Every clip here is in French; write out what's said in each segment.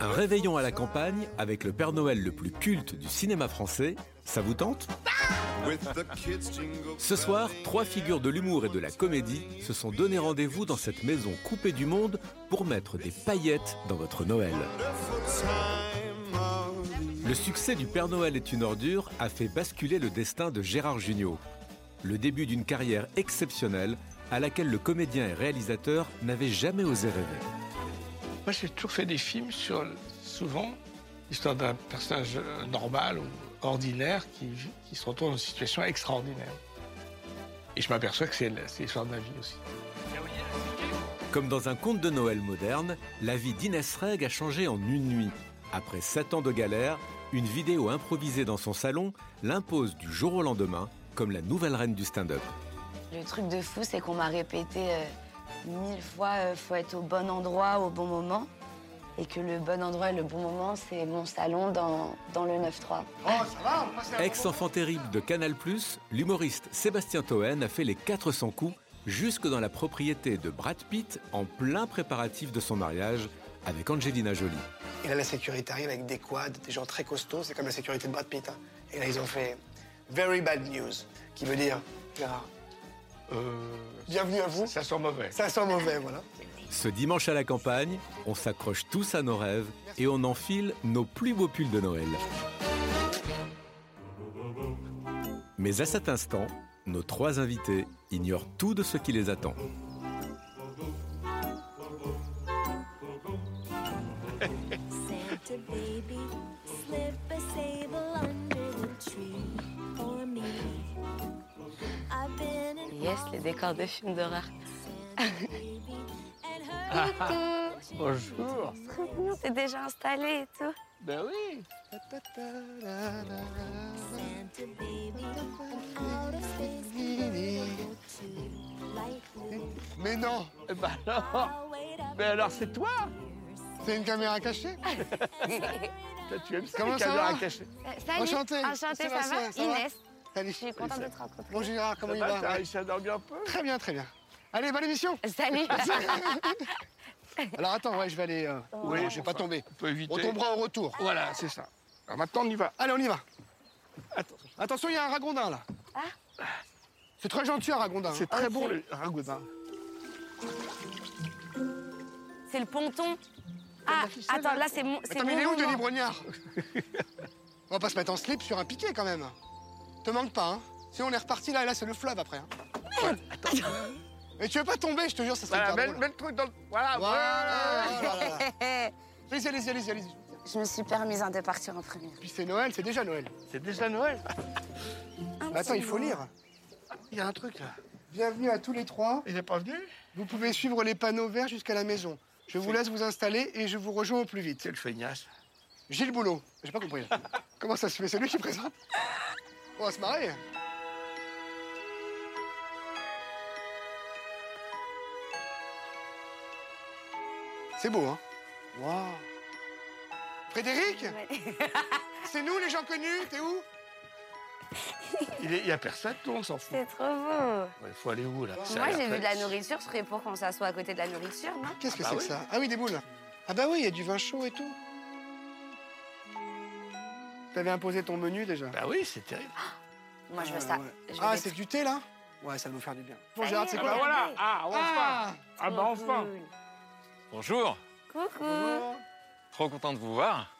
Un réveillon à la campagne avec le Père Noël le plus culte du cinéma français, ça vous tente? Ce soir, trois figures de l'humour et de la comédie se sont donné rendez-vous dans cette maison coupée du monde pour mettre des paillettes dans votre Noël. Le succès du Père Noël est une ordure a fait basculer le destin de Gérard Jugnot. Le début d'une carrière exceptionnelle à laquelle le comédien et réalisateur n'avait jamais osé rêver. Moi, j'ai toujours fait des films sur, souvent, l'histoire d'un personnage normal ou ordinaire qui, qui se retrouve dans une situation extraordinaire. Et je m'aperçois que c'est c'est l'histoire de ma vie aussi. Comme dans un conte de Noël moderne, la vie d'Inès Reg a changé en une nuit. Après sept ans de galère, une vidéo improvisée dans son salon l'impose du jour au lendemain comme la nouvelle reine du stand-up. Le truc de fou, c'est qu'on m'a répété euh, mille fois euh, faut être au bon endroit au bon moment. Et que le bon endroit et le bon moment, c'est mon salon dans, dans le 9-3. Ex-enfant terrible de Canal+, l'humoriste Sébastien Toen a fait les 400 coups jusque dans la propriété de Brad Pitt en plein préparatif de son mariage avec Angelina Jolie. Et là, la sécurité arrive avec des quads, des gens très costauds. C'est comme la sécurité de Brad Pitt. hein. Et là, ils ont fait Very bad news, qui veut dire Gérard, Euh, bienvenue à vous. ça sent mauvais. Ça sent mauvais, voilà. Ce dimanche à la campagne, on s'accroche tous à nos rêves et on enfile nos plus beaux pulls de Noël. Mais à cet instant, nos trois invités ignorent tout de ce qui les attend. Yes, les décors de films d'horreur. Bonjour. Non, T'es déjà installé et tout. Ben oui. Mais non, Eh ben alors. Mais alors, c'est toi c'est une caméra cachée Toi, Tu aimes ça, Comment les ça caméras va? cachées Euh, salut. Enchanté. Enchanté, ça Sébastien, va ça va? Inès. Salut. Je suis contente de te rencontrer. Bon, Gérard, comment Ça il va, va T'as réussi à dormir un peu? Très bien, très bien. Allez, bonne émission Salut. Alors attends, ouais, je vais aller... euh, Oui, non, je vais pas tomber. On peut éviter. On tombera au retour. Voilà, c'est ça. Alors maintenant, on y va. Allez, on y va. Attends, Attention, il y a un ragondin, là. C'est très gentil, un ragondin. hein. c'est très bon, le ragoudin. C'est le ponton. Ah, attends, là, c'est mon. c'est Attends, mais il est où. Denis Brognard? On va pas se mettre en slip sur un piquet, quand même. Te manque pas, hein Sinon, on est reparti, là, et là, c'est le fleuve, après. Hein. Ouais. Mais tu veux pas tomber, je te jure, ça serait Voilà, mets, le truc dans le. Voilà, Voilà, voilà. Allez-y, allez-y, allez-y, allez-y. Je me suis permise de partir en premier. Puis c'est Noël, c'est déjà Noël. C'est déjà Noël. Mais attends, il faut lire. Il y a un truc là. Bienvenue à tous les trois. Il n'est pas venu? Vous pouvez suivre les panneaux verts jusqu'à la maison. Je vous laisse vous installer et je vous rejoins au plus vite. Quel feignasse. Gilles Boulot. J'ai pas compris. Comment ça se fait? C'est lui qui présente? On va se marrer. C'est beau, hein? Waouh Frédéric? C'est nous les gens connus T'es où? Il n'y a personne, toi, on s'en fout. C'est trop beau. Il faut aller où là? Moi, j'ai vu de la nourriture. Je serais pour qu'on s'assoie à côté de la nourriture, non? Qu'est-ce que bah c'est oui. que ça? Ah oui, des boules. Ah bah oui, il y a du vin chaud et tout. T'avais imposé ton menu déjà Bah oui, c'est terrible. Moi, je veux Ah, ça. ouais. Je veux Ah, des c'est du thé là? Ouais, ça va nous faire du bien. Bon, Gérard, est, c'est Ah quoi voilà. Ah, enfin Ah Ah bah enfin cool. Bonjour, Coucou. trop content de vous voir.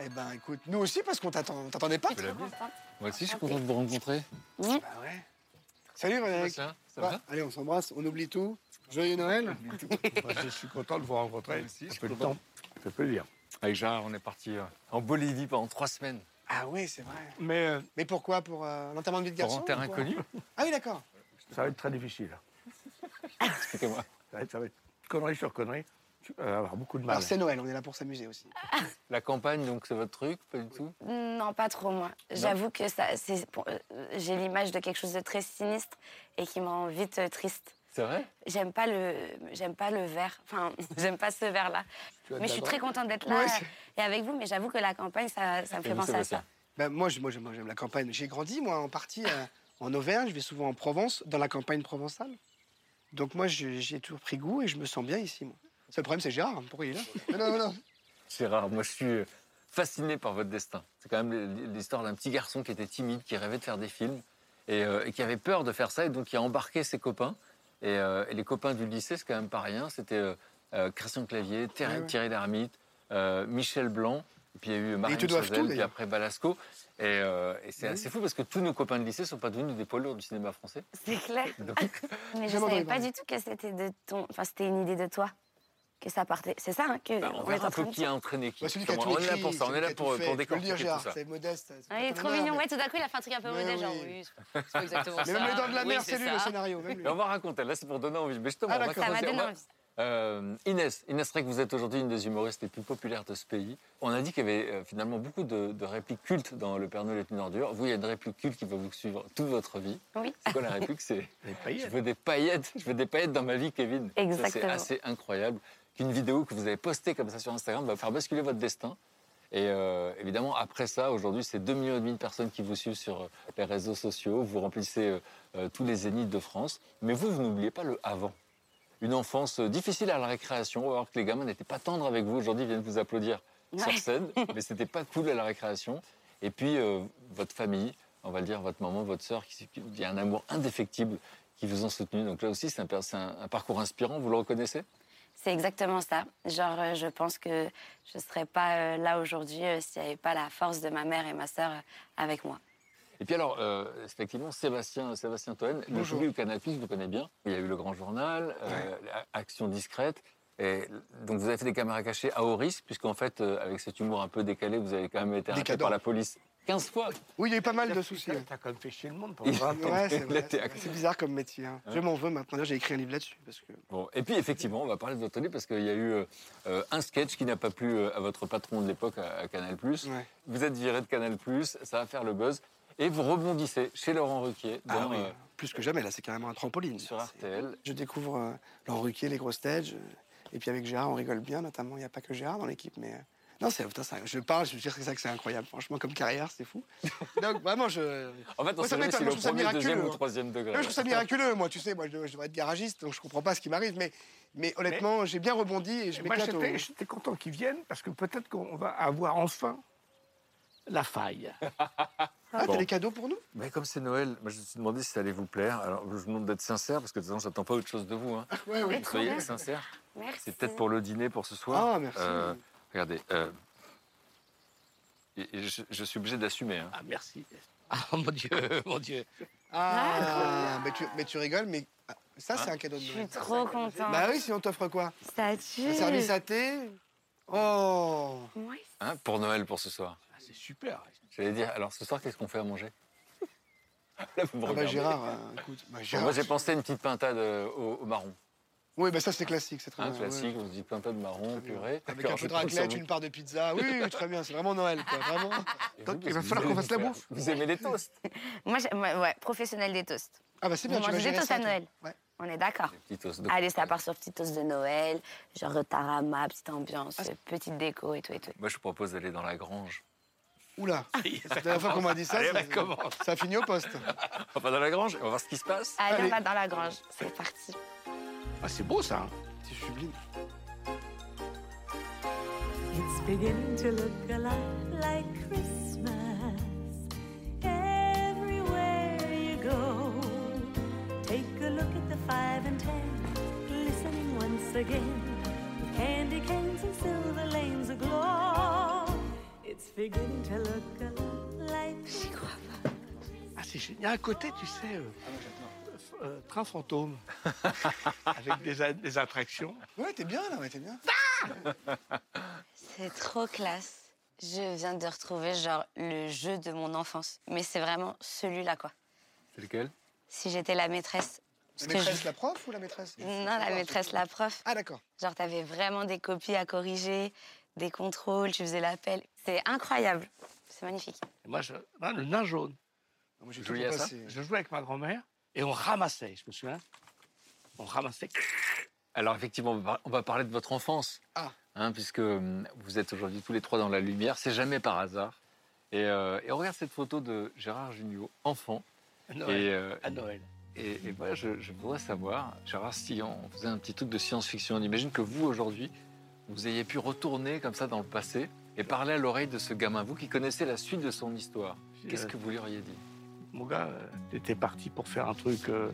Eh ben écoute, nous aussi parce qu'on t'attend- on t'attendait pas. Contente. Moi aussi, je suis content de vous rencontrer. Bah ouais. Salut Frédéric. Sébastien, ça Ouais, va? Allez, on s'embrasse, on oublie tout. Joyeux Noël. Moi, Je suis content de vous rencontrer. Moi aussi, je Ça suis fait le content. plaisir. Avec Gérard, on est parti euh, en Bolivie pendant trois semaines. Ah oui, c'est vrai. Mais euh, Mais pourquoi? Pour euh, l'enterrement de vie de Pour garçon un ou quoi? inconnu. Ah oui, d'accord. ça va être très difficile. Expliquez-moi. Ça va être, ça va être connerie sur connerie. Tu vas avoir beaucoup de mal. Alors c'est Noël, on est là pour s'amuser aussi. La campagne, donc, c'est votre truc Pas du tout? Non, pas trop, moi. J'avoue que ça, c'est, pour- euh, j'ai l'image de quelque chose de très sinistre et qui me rend vite euh, triste. C'est vrai? J'aime pas le, j'aime pas le vert. Enfin, j'aime pas ce vert-là. Mais je suis très contente d'être là Ouais, et avec vous. Mais j'avoue que la campagne, ça, ça me Et fait penser à ça. Ben, moi, moi, j'aime la campagne. J'ai grandi, moi, en partie euh, en Auvergne. Je vais souvent en Provence, dans la campagne provençale. Donc moi, je- j'y ai toujours pris goût et je me sens bien ici, moi. Le seul problème, c'est Gérard. Pourquoi il est là Non, non, non. C'est rare. Moi, je suis fasciné par votre destin. C'est quand même l'histoire d'un petit garçon qui était timide, qui rêvait de faire des films et, euh, et qui avait peur de faire ça et donc qui a embarqué ses copains. Et, euh, et les copains du lycée, c'est quand même pas rien. C'était euh, euh, Christian Clavier, Thierry, Ouais, ouais. Thierry Lhermitte, euh, Michel Blanc, et puis il y a eu Marine Chazelle, puis après Balasco. Et, euh, et c'est Oui. assez fou parce que tous nos copains de lycée sont pas devenus des poids lourds du cinéma français. C'est clair. Donc, Mais je Jamais savais pas du tout que c'était de ton. Enfin, c'était une idée de toi. Que ça partait. C'est ça, hein, que bah, on on est en un train de qui a entraîné qui. Bah, celui qui a Comment- tout on est là pour ça, on est là a pour, pour décortiquer tout Gérard, ça. c'est modeste. Ah, il est trop mignon. mais- Ouais, tout d'un coup, il a fait un truc un peu Mais modeste. Genre, oui. c'est pas exactement Mais ça. même les dents de la mer, c'est c'est lui ça. le scénario. Même lui. Mais on va raconter, là c'est pour donner envie. Mais justement, Ah, on. Ça m'a donné envie. Euh, Inès, Inès Rey, vous êtes aujourd'hui une des humoristes les plus populaires de ce pays. On a dit qu'il y avait euh, finalement beaucoup de, de répliques cultes dans Le Père Noël est une ordure. Vous, il y a une réplique culte qui va vous suivre toute votre vie. Oui. C'est quoi la réplique? C'est Je veux des paillettes, je veux des paillettes dans ma vie, Kevin. Ça, C'est Exactement. assez incroyable qu'une vidéo que vous avez postée comme ça sur Instagram va faire basculer votre destin. Et euh, évidemment, après ça, aujourd'hui, c'est 2,5 millions et demi de personnes qui vous suivent sur euh, les réseaux sociaux. Vous remplissez euh, tous les zéniths de France. Mais vous, vous n'oubliez pas le avant. Une enfance difficile à la récréation. Voir que les gamins n'étaient pas tendres avec vous. Aujourd'hui, ils viennent vous applaudir sur scène. mais c'était pas cool à la récréation. Et puis, euh, votre famille, on va le dire, votre maman, votre sœur, il y a un amour indéfectible qui vous ont soutenu. Donc là aussi, c'est un parcours inspirant. Vous le reconnaissez? C'est exactement ça. Genre, euh, je pense que je ne serais pas euh, là aujourd'hui euh, s'il n'y avait pas la force de ma mère et ma sœur avec moi. Et puis alors, euh, effectivement, Sébastien, Sébastien Toen, le Bonjour. public Canal+, vous connaissez bien. Il y a eu le Grand Journal, euh, Action discrète. Et donc vous avez fait des caméras cachées à haut risque, puisqu'en fait, euh, avec cet humour un peu décalé, vous avez quand même été arrêté par la police 15 fois. Oui, il y a eu pas mal de soucis. T'as ouais. t'as quand même fait chier le monde pendant 20 ans. Ouais, c'est vrai. bizarre comme métier. hein. Je m'en veux maintenant. J'ai écrit un livre là-dessus. Parce que... Bon, et puis effectivement, on va parler de votre livre parce qu'il y a eu euh, euh, un sketch qui n'a pas plu euh, à votre patron de l'époque à, à Canal+. Ouais. Vous êtes viré de Canal+, ça va faire le buzz. Et vous rebondissez chez Laurent Ruquier dans, Ah oui, euh, plus que jamais, là, c'est carrément un trampoline. sur RTL. Je découvre euh, Laurent Ruquier, les grosses têtes. je- Et puis avec Gérard, on rigole bien, notamment. Il n'y a pas que Gérard dans l'équipe, mais. Non, c'est, putain, ça- je parle, je veux dire que c'est incroyable. Franchement, comme carrière, c'est fou. Donc, vraiment, je. En fait, on Moi, ça sait jamais si moi, le je trouve ça premier, deuxième miraculeux, ou troisième degré. Moi, je trouve ça miraculeux, moi, tu sais, moi, je, devrais- je devrais être garagiste, donc je comprends pas ce qui m'arrive, mais, mais honnêtement, j'ai bien rebondi et je Moi, m'éclate. au- j'étais j'étais content qu'ils viennent parce que peut-être qu'on va avoir enfin la faille. Ah, Bon. t'as des cadeaux pour nous? Mais comme c'est Noël, moi je me suis demandé si ça allait vous plaire. Alors je vous demande d'être sincère parce que de toute façon, j'attends pas autre chose de vous. Hein. Ouais, oui. Soyez sincère. Merci. C'est peut-être pour le dîner pour ce soir. Ah, merci. Euh, regardez. euh, je, je suis obligé d'assumer. hein. Ah, merci. Ah, mon Dieu, mon Dieu. Ah, mais tu, mais tu rigoles, mais ah, ça, c'est un cadeau de Je suis Noël. trop contente. Bah oui, si on t'offre quoi? Ça tue. Un service à thé? Oh Hein, pour Noël pour ce soir. Ah, c'est super. J'allais dire. Alors ce soir, qu'est-ce qu'on fait à manger? Là, vous me Ah bah. Gérard, euh, écoute. Bah, Gérard, moi j'ai pensé à une petite pintade euh, au, au marron. Oui, bah ça c'est classique, c'est très Un bien. classique, ouais. on se dit pintade marron, purée. Avec un peu de raclette, une part de pizza. Oui, oui, très bien, c'est vraiment Noël, quoi, vraiment. Et Donc, vous, il va falloir qu'on fasse la bouffe. Vous aimez les toasts Moi, ouais, professionnel des toasts. Ah bah c'est bien, Vous tu vas mangez des toasts ça, à. Noël Ouais. On est d'accord. De- Allez, ça part sur petit toast de Noël, genre tarama, petite ambiance, Ah, petite déco et tout et tout. Moi je vous propose d'aller dans la grange. Oula, la dernière fois qu'on m'a dit ça, Allez, ça, ça ça a fini au poste. On va dans la grange, on va voir ce qui se passe. Allez, Allez. on va dans la grange. C'est parti. Ah, c'est beau, ça. hein. C'est sublime. It's beginning to look a lot like Christmas everywhere you go. Take a look at the five and ten, glistening once again, with candy canes and silver lanes aglow. It's beginning to look a lot like Ah, c'est génial. Il y a un côté, tu sais, euh, euh, train fantôme, avec des, a- des attractions. Ouais, t'es bien là, ouais, t'es bien. C'est C'est trop classe. Je viens de retrouver genre le jeu de mon enfance. Mais c'est vraiment celui-là, quoi. C'est lequel? Si j'étais la maîtresse. La maîtresse, je- la prof ou la maîtresse? Non, la maîtresse, la prof. Ah, d'accord. Genre, t'avais vraiment des copies à corriger, des contrôles, tu faisais l'appel. C'est incroyable. C'est magnifique. Et moi, je, le nain jaune. Moi, toujours à ça? Je jouais avec ma grand-mère et on ramassait, je me souviens. On ramassait. Alors effectivement, on va- parler de votre enfance. Ah. Hein, puisque hum, vous êtes aujourd'hui tous les trois dans la lumière, c'est jamais par hasard. Et, euh, et on regarde cette photo de Gérard Jugnot, enfant. À Noël. Et, euh, À Noël. et, et voilà, je, je voudrais savoir, Gérard, si on faisait un petit truc de science-fiction, on imagine que vous, aujourd'hui, vous ayez pu retourner comme ça dans le passé et parler à l'oreille de ce gamin, vous qui connaissez la suite de son histoire. Qu'est-ce Euh, que vous lui auriez dit? Mon gars, euh, t'étais parti pour faire un truc, euh,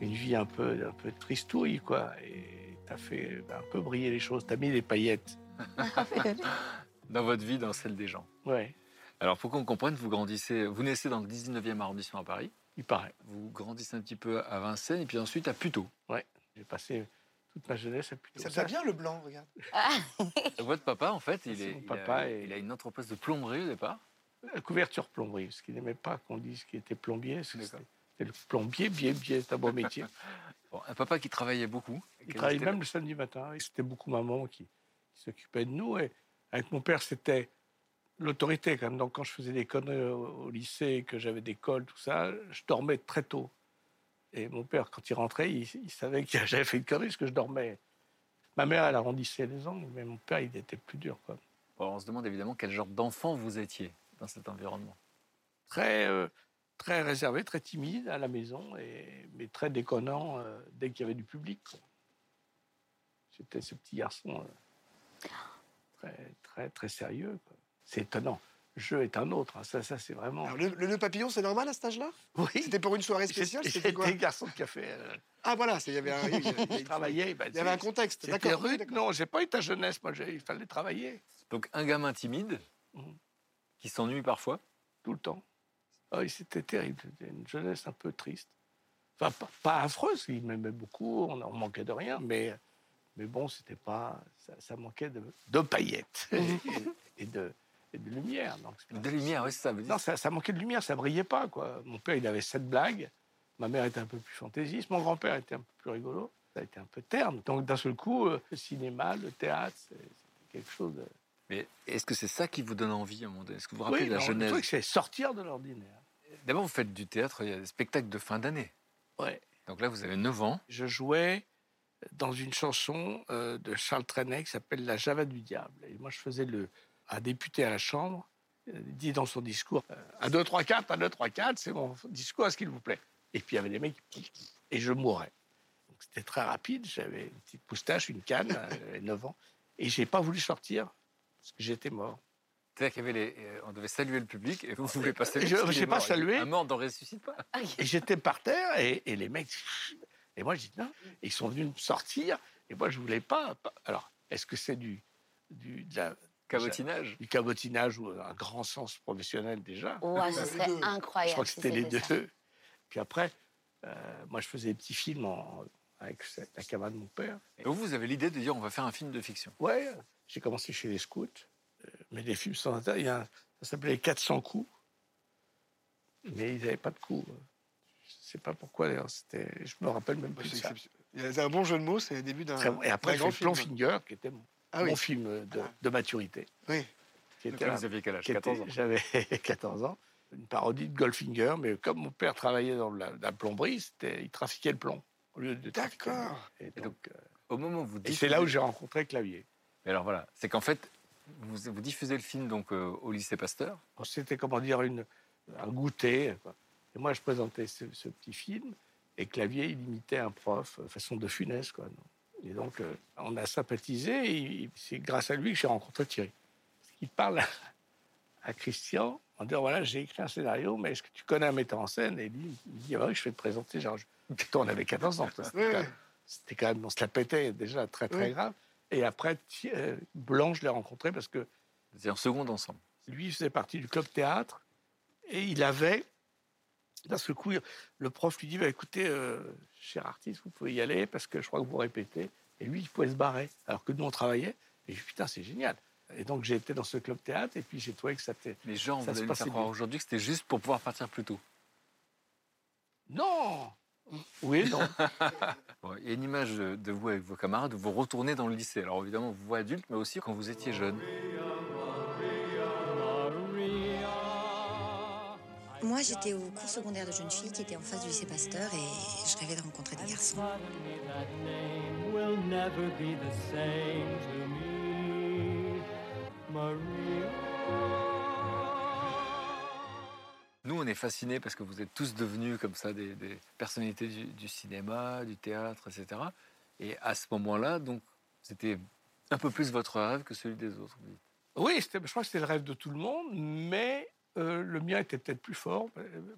une vie un peu, un peu tristouille, quoi. Et t'as fait euh, un peu briller les choses. T'as mis des paillettes. Dans votre vie, dans celle des gens. Ouais, Alors pour qu'on comprenne, vous grandissez, vous naissez dans le 19e arrondissement à Paris, il paraît. vous grandissez un petit peu à Vincennes et puis ensuite à Puteaux. J'ai passé toute ma jeunesse à plutôt. Ça te va bien le blanc, regarde. Votre papa, en fait, il, est, il papa a, et- il a une entreprise de plomberie au départ. La couverture plomberie, parce qu'il n'aimait pas qu'on dise qu'il était plombier. C'était le plombier, biais, biais, c'est un bon métier. Bon, un papa qui travaillait beaucoup. Il travaillait même le samedi matin. C'était beaucoup maman qui, qui s'occupait de nous. Et avec mon père, c'était l'autorité quand même. Donc quand je faisais des conneries au, au lycée, que j'avais des cols, tout ça, je dormais très tôt. Et mon père, quand il rentrait, il, il savait que j'avais fait une connerie parce que je dormais. Ma mère, elle arrondissait les angles, mais mon père, il était plus dur. Quoi. Bon, on se demande évidemment quel genre d'enfant vous étiez dans cet environnement. Très, euh, très réservé, très timide à la maison, et, mais très déconnant euh, dès qu'il y avait du public. J'étais ce petit garçon euh, très, très, très sérieux. C'est étonnant. Le jeu est un autre. hein. Ça, ça c'est vraiment. Alors, le, le nœud papillon, c'est normal à cet âge-là? Oui. C'était pour une soirée spéciale C'était quoi? garçon de café. euh, Ah, voilà, c'est- il y avait un, il y avait- je travaillais. bah, il y avait un contexte. C'était D'accord. rude. Non, j'ai pas eu ta jeunesse. Moi, j'ai- il fallait travailler Donc un gamin timide Mhm. Qui s'ennuie parfois. tout le temps. Ah oui, c'était terrible. C'était une jeunesse un peu triste. Enfin, pas, pas affreuse. Il m'aimait beaucoup. On, on manquait de rien. Mais, mais bon, c'était pas. Ça, ça manquait de, de paillettes et, et de, et de lumière. Donc, De lumière, oui, ça. veut dire. Non, ça, ça manquait de lumière. Ça brillait pas, quoi. Mon père, il avait sept blagues. Ma mère était un peu plus fantaisiste. Mon grand-père était un peu plus rigolo. Ça a été un peu terne. Donc, d'un seul coup, euh, le cinéma, le théâtre, c'est- c'était quelque chose de. Mais est-ce que c'est ça qui vous donne envie à un moment donné? Est-ce que vous vous rappelez Oui, de la genèse? truc, c'est sortir de l'ordinaire. D'abord, vous faites du théâtre, il y a des spectacles de fin d'année. Ouais. Donc là, vous avez 9 ans. je jouais dans une chanson euh, de Charles Trenet qui s'appelle La Java du diable. Et moi, je faisais le, un député à la Chambre, euh, dit dans son discours euh, Un, deux, trois, quatre, un, deux, trois, quatre, c'est mon discours, est-ce qu'il vous plaît? Et puis il y avait des mecs qui. Et je mourais. C'était très rapide, j'avais une petite moustache, une canne, j'avais 9 ans. Et j'ai pas voulu sortir parce que j'étais mort. C'est-à-dire qu'il y avait les, euh, on devait saluer le public et vous ne voulez pas saluer. Je- j'ai est pas salué. Un mort n'en ressuscite pas. Et j'étais par terre et, et les mecs. Et moi, je dis non. Et ils sont venus me sortir. Et moi, je voulais pas. Alors, est-ce que c'est du, du, de la- Cabotinage. du cabotinage ou un grand sens professionnel déjà? Ouais, ce serait incroyable. Je crois que si c'était les ça. deux. Puis après, euh, moi, je faisais des petits films en- avec la camarade de mon père. Et vous, vous avez l'idée de dire on va faire un film de fiction. Ouais, j'ai commencé chez les scouts, euh, mais des films sans intérêt. Il y a un- ça s'appelait les 400 coups, mais ils n'avaient pas de coups. Je sais pas pourquoi d'ailleurs. C'était, je me rappelle même plus C'est ça. Il y a- un bon jeu de mots, c'est le début d'un. Très bon. Et après, grand Plan film. Finger, qui était mon, Ah oui. mon film de, de maturité. Oui. Qui Donc était là, un- vous aviez quel âge qui était- 14 ans. J'avais 14 ans. Une parodie de Goldfinger, mais comme mon père travaillait dans la, la plomberie, c'était, il trafiquait le plomb au lieu de D'accord. Et, Et donc, euh, Au moment où vous et c'est là où j'ai rencontré Clavier. Mais alors voilà, c'est qu'en fait, vous, vous diffusez le film donc euh, au lycée Pasteur. C'était, comment dire, une, un goûter. quoi. Et moi, je présentais ce, ce petit film, et Clavier, il imitait un prof, euh, façon de funeste. Quoi, non. et donc, euh, on a sympathisé, et il- c'est grâce à lui que j'ai rencontré Thierry. Qu'il parle à, à Christian en disant voilà, j'ai écrit un scénario, mais est-ce que tu connais un metteur en scène? Et lui, il dit ah oui, je vais te présenter. Genre, je- Toi, on avait 14 ans. toi. C'était quand même- C'était quand même, on se la pétait déjà très, très Oui. grave. Et après, euh, Blanc, je l'ai rencontré parce que étiez en seconde ensemble. lui il faisait partie du club théâtre et il avait d'un seul coup le prof lui dit bah, écoutez euh, cher artiste vous pouvez y aller parce que je crois que vous répétez et lui il pouvait se barrer alors que nous on travaillait et je dis putain c'est génial Et donc j'ai été dans ce club théâtre et puis j'ai trouvé que ça était. Les gens, Ça vous allez me faire croire aujourd'hui que c'était juste pour pouvoir partir plus tôt. Non Oui, non. Bon, il y a une image de vous avec vos camarades où vous retournez dans le lycée. Alors évidemment, vous adulte, mais aussi quand vous étiez jeune. Moi, j'étais au cours secondaire de jeunes filles qui était en face du lycée Pasteur et je rêvais de rencontrer des garçons. Nous, on est fascinés parce que vous êtes tous devenus comme ça des, personnalités du, cinéma, du théâtre, etc. Et à ce moment-là, donc, c'était un peu plus votre rêve que celui des autres. Oui, je crois que c'était le rêve de tout le monde, mais euh, le mien était peut-être plus fort,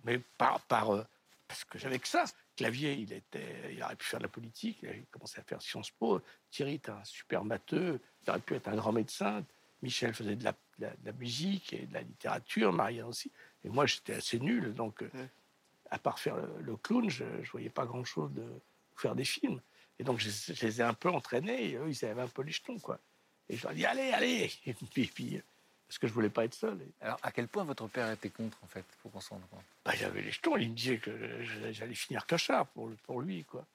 mais par, euh, parce que j'avais que ça. Clavier, il, était, il aurait pu faire de la politique, il a commencé à faire Sciences Po. Thierry était un super matheux, il aurait pu être un grand médecin. Michel faisait de la, de la- de la musique et de la littérature, Marianne aussi. Et moi, j'étais assez nul, donc euh, Ouais. à part faire le, le clown, je ne voyais pas grand-chose de faire des films. Et donc, je, je les ai un peu entraînés, et eux, ils avaient un peu les jetons, quoi. Et je leur ai dit, allez, allez Et puis, puis, parce que je voulais pas être seul. Alors, à quel point votre père était contre, en fait, pour qu'on s'en rende compte? Bah, il avait les jetons, il me disait que j'allais finir cachard pour, pour lui, quoi.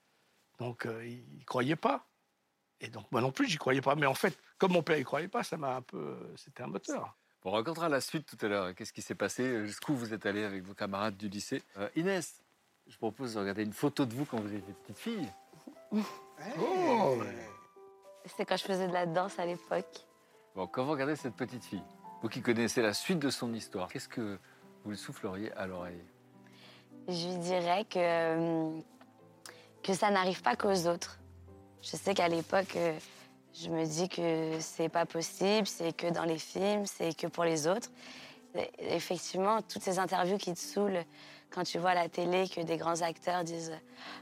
Donc, euh, il, il croyait pas. Et donc, moi non plus, j'y croyais pas. Mais en fait, comme mon père, il croyait pas, ça m'a un peu... euh, C'était un moteur. On racontera la suite tout à l'heure. Qu'est-ce qui s'est passé Jusqu'où vous êtes allé avec vos camarades du lycée? Euh, Inès, je propose de regarder une photo de vous quand vous étiez petite fille. Oh, C'était quand je faisais de la danse à l'époque. Bon, quand vous regardez cette petite fille, vous qui connaissez la suite de son histoire, qu'est-ce que vous lui souffleriez à l'oreille? Je lui dirais que, euh, que ça n'arrive pas qu'aux autres. Je sais qu'à l'époque, euh, je me dis que c'est pas possible, c'est que dans les films, c'est que pour les autres. Et effectivement, toutes ces interviews qui te saoulent quand tu vois à la télé que des grands acteurs disent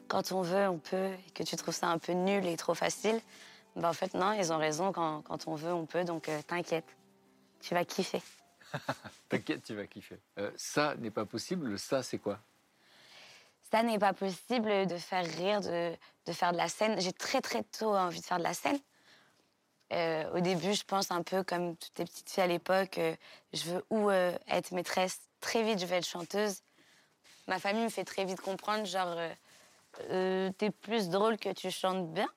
quand on veut, on peut, et que tu trouves ça un peu nul et trop facile, ben en fait, non, ils ont raison, quand, quand on veut, on peut, donc euh, t'inquiète, tu vas kiffer. T'inquiète, tu vas kiffer. Euh, ça n'est pas possible. Le ça, c'est quoi? Ça n'est pas possible de faire rire, de, de faire de la scène. J'ai très très tôt envie de faire de la scène. Euh, au début, je pense un peu comme toutes les petites filles à l'époque, euh, je veux ou euh, être maîtresse, très vite je veux être chanteuse. Ma famille me fait très vite comprendre, genre, t'es plus drôle que tu chantes bien.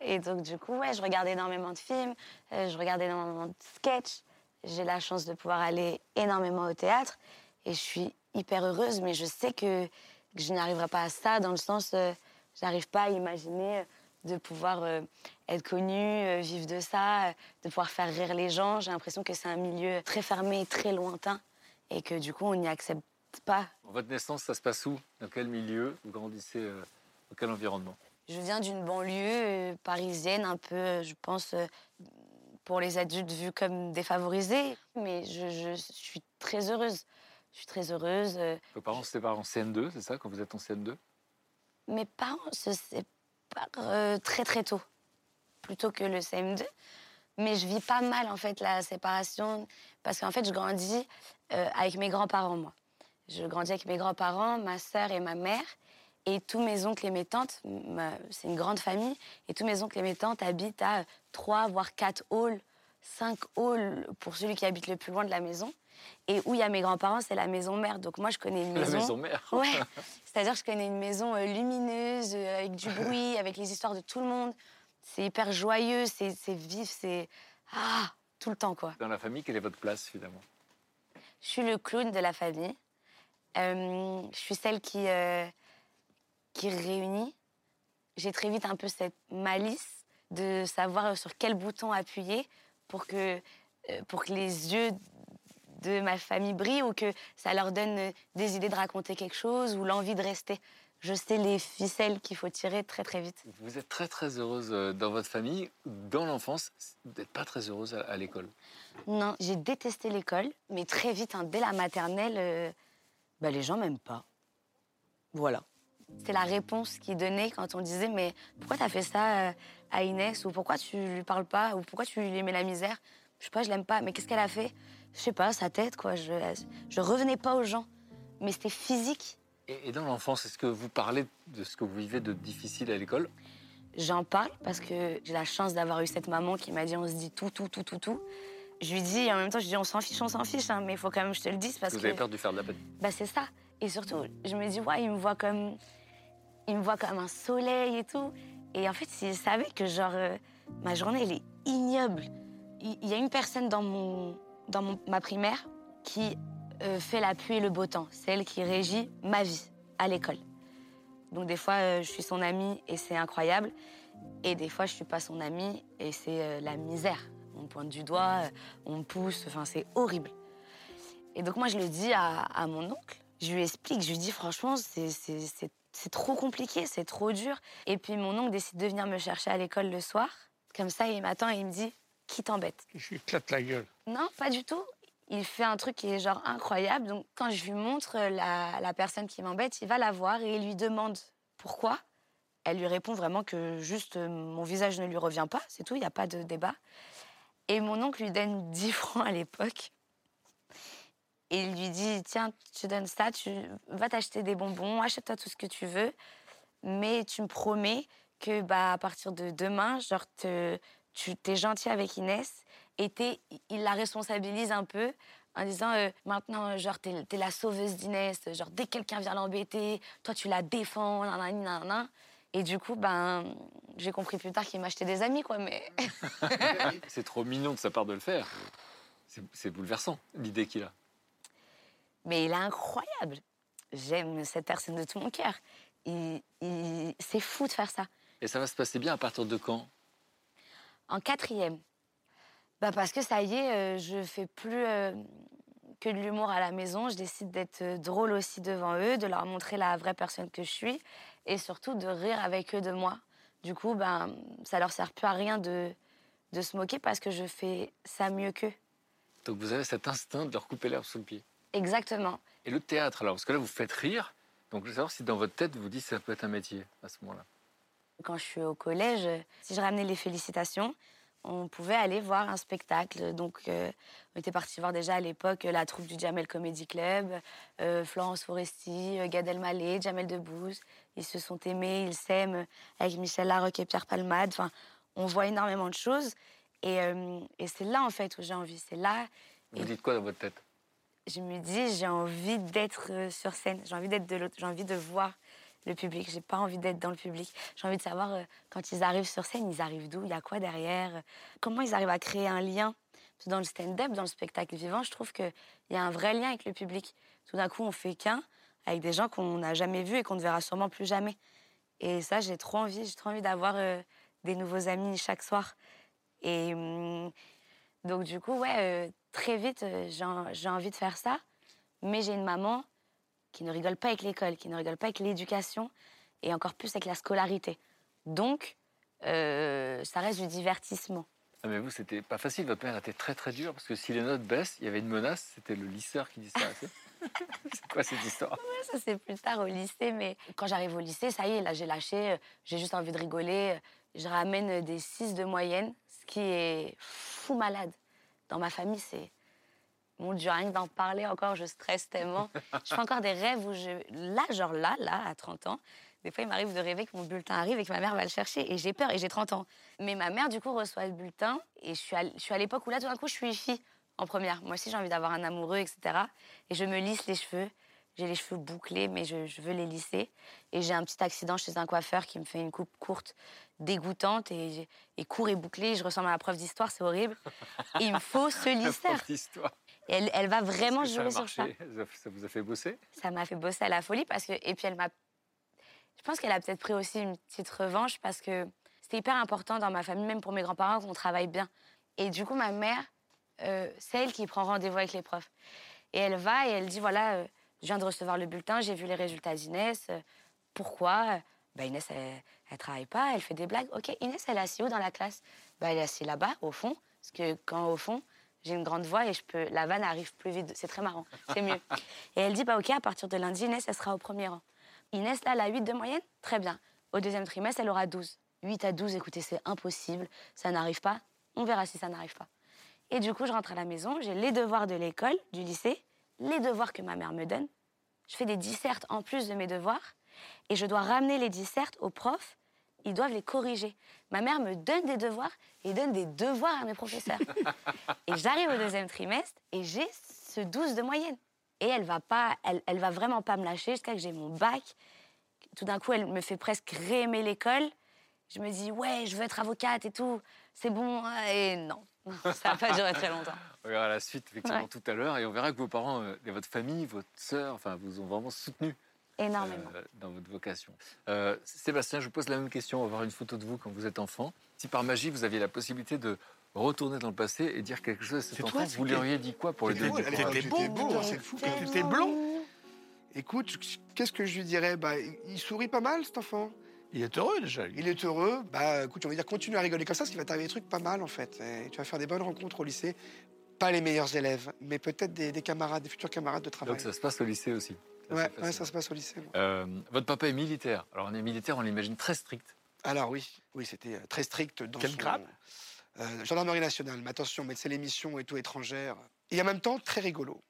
Et donc du coup, ouais, je regardais énormément de films, je regardais énormément de sketchs. J'ai la chance de pouvoir aller énormément au théâtre et je suis hyper heureuse, mais je sais que, je n'arriverai pas à ça dans le sens, j'arrive pas à imaginer de pouvoir euh, être connue, euh, vivre de ça, euh, de pouvoir faire rire les gens. J'ai l'impression que c'est un milieu très fermé, très lointain et que du coup, on n'y accepte pas. Votre naissance, ça se passe où? Dans quel milieu Vous grandissez dans quel environnement? Je viens d'une banlieue parisienne, un peu, je pense, pour les adultes vus comme défavorisés. Mais je, je suis très heureuse. Je suis très heureuse. Vos parents se séparent en CN2, c'est ça, quand vous êtes en CN2 Mes parents se séparent euh, très très tôt, plutôt que le CM2. Mais je vis pas mal en fait la séparation parce qu'en fait je grandis euh, avec mes grands-parents moi. Je grandis avec mes grands-parents, ma sœur et ma mère et tous mes oncles et mes tantes. C'est une grande famille et tous mes oncles et mes tantes habitent à trois voire quatre halls, cinq halls pour celui qui habite le plus loin de la maison. Et où il y a mes grands-parents, c'est la maison mère. Donc moi je connais une La maison. maison mère. Ouais, c'est-à-dire je connais une maison euh, lumineuse, euh, avec du bruit, avec les histoires de tout le monde. C'est hyper joyeux, c'est vif, c'est... Ah, tout le temps, quoi. Dans la famille, quelle est votre place finalement? Je suis le clown de la famille. Euh, je suis celle qui, euh, qui réunit. J'ai très vite un peu cette malice de savoir sur quel bouton appuyer pour que, pour que les yeux de ma famille brillent ou que ça leur donne euh, des idées de raconter quelque chose ou l'envie de rester. Je sais les ficelles qu'il faut tirer très très vite. Vous êtes très très heureuse euh, dans votre famille. Dans l'enfance, vous n'êtes pas très heureuse à, à l'école. Non, j'ai détesté l'école, mais très vite, hein, dès la maternelle, euh, bah, les gens m'aiment pas. Voilà. C'est la réponse qu'ils donnaient quand on disait Mais pourquoi t'as fait ça à Inès? Ou pourquoi tu lui parles pas? Ou pourquoi tu lui mets la misère? Je sais pas, je l'aime pas. Mais qu'est-ce qu'elle a fait? Je sais pas, sa tête, quoi. Je, je revenais pas aux gens. Mais c'était physique. Et, et dans l'enfance, est-ce que vous parlez de ce que vous vivez de difficile à l'école? J'en parle parce que j'ai la chance d'avoir eu cette maman qui m'a dit on se dit tout, tout, tout, tout, tout. Je lui dis, et en même temps, je lui dis, on s'en fiche, on s'en fiche, hein, mais il faut quand même que je te le dise parce Vous que. avez peur de faire de la peine? Bah, c'est ça. Et surtout, je me dis, ouais, il me voit comme. Il me voit comme un soleil et tout. Et en fait, s'il savait que, genre, euh, ma journée, elle est ignoble. Il il y a une personne dans, mon, dans ma primaire qui euh, fait la pluie et le beau temps. C'est elle qui régit ma vie à l'école. Donc, des fois, euh, je suis son amie et c'est incroyable. Et des fois, je suis pas son amie et c'est euh, la misère. On pointe du doigt, on pousse, enfin, c'est horrible. Et donc, moi, je le dis à, à mon oncle. Je lui explique, je lui dis, franchement, c'est trop compliqué, c'est trop dur. Et puis, mon oncle décide de venir me chercher à l'école le soir. Comme ça, il m'attend et il me dit, qui t'embête Je lui éclate la gueule. non, pas du tout. Il fait un truc qui est genre incroyable. Donc, quand je lui montre la, la personne qui m'embête, il va la voir et il lui demande pourquoi. Elle lui répond vraiment que juste euh, mon visage ne lui revient pas, c'est tout, il n'y a pas de débat. Et mon oncle lui donne 10 francs à l'époque. Et il lui dit Tiens, tu donnes ça, tu vas t'acheter des bonbons, achète-toi tout ce que tu veux, mais tu me promets que bah, à partir de demain, genre, te- tu es gentil avec Inès et t'es- il la responsabilise un peu en disant euh, maintenant, genre, t'es es la sauveuse d'Inès, genre, dès que quelqu'un vient l'embêter, toi, tu la défends. Et du coup, ben, j'ai compris plus tard qu'il m'achetait des amis, quoi, mais... C'est trop mignon de sa part de le faire. C'est- C'est bouleversant, l'idée qu'il a. Mais il est incroyable. J'aime cette personne de tout mon cœur. Il, il- C'est fou de faire ça. Et ça va se passer bien à partir de quand? En quatrième. Bah parce que ça y est, euh, je fais plus euh, que de l'humour à la maison. Je décide d'être euh, drôle aussi devant eux, de leur montrer la vraie personne que je suis et surtout de rire avec eux de moi. Du coup, ben, ça leur sert plus à rien de, de se moquer parce que je fais ça mieux qu'eux. Donc vous avez cet instinct de leur couper l'herbe sous le pied. Exactement. Et le théâtre, alors, parce que là, vous faites rire. Donc je veux savoir si dans votre tête, vous dites que ça peut être un métier à ce moment-là. Quand je suis au collège, si je ramenais les félicitations, on pouvait aller voir un spectacle. Donc, euh, on était parti voir déjà à l'époque euh, la troupe du Jamel Comedy Club, euh, Florence Foresti, Gad Elmaleh, Jamel Debbouze. Ils se sont aimés, ils s'aiment avec Michel Larocque et Pierre Palmade. Enfin, on voit énormément de choses. Et, euh, et c'est là, en fait, où j'ai envie. C'est là, Vous dites quoi dans votre tête? Je me dis, j'ai envie d'être sur scène. J'ai envie d'être de l'autre. J'ai envie de voir le public. J'ai pas envie d'être dans le public. J'ai envie de savoir euh, quand ils arrivent sur scène, ils arrivent d'où, il y a quoi derrière, comment ils arrivent à créer un lien? Dans le stand-up, dans le spectacle vivant, je trouve qu'il y a un vrai lien avec le public. Tout d'un coup, on fait qu'un avec des gens qu'on n'a jamais vus et qu'on ne verra sûrement plus jamais. Et ça, j'ai trop envie. J'ai trop envie d'avoir euh, des nouveaux amis chaque soir. Et hum, donc, du coup, ouais, euh, très vite, j'ai envie de faire ça. Mais j'ai une maman qui ne rigole pas avec l'école, qui ne rigole pas avec l'éducation et encore plus avec la scolarité. Donc, euh, ça reste du divertissement. Ah, mais vous, c'était pas facile. Votre mère était très très dure parce que si les notes baissent, il y avait une menace. C'était le lisseur qui disparaissait. c'est quoi cette histoire? Ça, c'est plus tard au lycée, mais quand j'arrive au lycée, ça y est, là, j'ai lâché, euh, j'ai juste envie de rigoler. euh, Je ramène des 6 de moyenne, ce qui est fou malade. Dans ma famille, c'est. Mon Dieu, rien que d'en parler encore, je stresse tellement. je fais encore des rêves où je. Là, genre là, là, à 30 ans, des fois, il m'arrive de rêver que mon bulletin arrive et que ma mère va le chercher. Et j'ai peur et j'ai 30 ans. Mais ma mère, du coup, reçoit le bulletin. Et je suis à, je suis à l'époque où là, tout d'un coup, je suis fille en première. Moi aussi, j'ai envie d'avoir un amoureux, etc. Et je me lisse les cheveux. J'ai les cheveux bouclés, mais je, je veux les lisser. Et j'ai un petit accident chez un coiffeur qui me fait une coupe courte, dégoûtante, et, et court et bouclée. Je ressemble à la prof d'histoire, c'est horrible. Et il me faut ce lisseur. Et elle, elle va vraiment jouer ça a sur ça. marché Ça vous a fait bosser? Ça m'a fait bosser à la folie parce que. Et puis elle m'a. Je pense qu'elle a peut-être pris aussi une petite revanche parce que c'était hyper important dans ma famille, même pour mes grands-parents, qu'on travaille bien. Et du coup, ma mère, euh, c'est elle qui prend rendez-vous avec les profs. Et elle va et elle dit voilà, euh, je viens de recevoir le bulletin, j'ai vu les résultats d'Inès. euh, pourquoi? Bah, Inès, elle, elle travaille pas, elle fait des blagues. Ok, Inès, elle est assise où dans la classe? Bah, Elle est assise là-bas, au fond. Parce que quand au fond, j'ai une grande voix et je peux, la vanne arrive plus vite. C'est très marrant, c'est mieux. et elle dit bah, ok, à partir de lundi, Inès, elle sera au premier rang. Inès, là, elle a 8 de moyenne? Très bien. Au deuxième trimestre, elle aura 12. 8 à 12, écoutez, c'est impossible. Ça n'arrive pas. On verra si ça n'arrive pas. Et du coup, je rentre à la maison, j'ai les devoirs de l'école, du lycée, les devoirs que ma mère me donne. Je fais des dissertes en plus de mes devoirs. Et je dois ramener les dissertes au prof ils doivent les corriger. Ma mère me donne des devoirs et donne des devoirs à mes professeurs. et j'arrive au deuxième trimestre et j'ai ce 12 de moyenne. Et elle va pas, elle, elle va vraiment pas me lâcher jusqu'à que j'ai mon bac. Tout d'un coup, elle me fait presque réaimer l'école. Je me dis, ouais, je veux être avocate et tout, c'est bon. Et non, ça n'a pas duré très longtemps. On verra la suite effectivement Ouais. tout à l'heure et on verra que vos parents euh, et votre famille, votre sœur, enfin, vous ont vraiment soutenu Énormément. euh, dans votre vocation. Euh, Sébastien, je vous pose la même question. On va voir une photo de vous quand vous êtes enfant. Si par magie vous aviez la possibilité de retourner dans le passé et dire quelque chose à cet enfant, toi, vous lui auriez dit quoi pour lui T'étais donner beau, beau, beau, c'est fou. T'étais blond, Écoute, qu'est-ce que je lui dirais? Bah, Il sourit pas mal, cet enfant. il est heureux déjà. lui. Il est heureux. Bah, écoute, on va dire continue à rigoler comme ça, parce qu'il va t'arriver des trucs pas mal, en fait. Et tu vas faire des bonnes rencontres au lycée. Pas les meilleurs élèves, mais peut-être des, des camarades, des futurs camarades de travail. Donc ça se passe au lycée aussi. Ouais, ça se passe au lycée. Euh, votre papa est militaire. Alors on est militaire, on l'imagine très strict. Alors oui, oui, c'était euh, très strict dans Quel son... grade? Euh, Gendarmerie nationale, mais attention, mais c'est l'émission et tout étrangère. Et en même temps, très rigolo.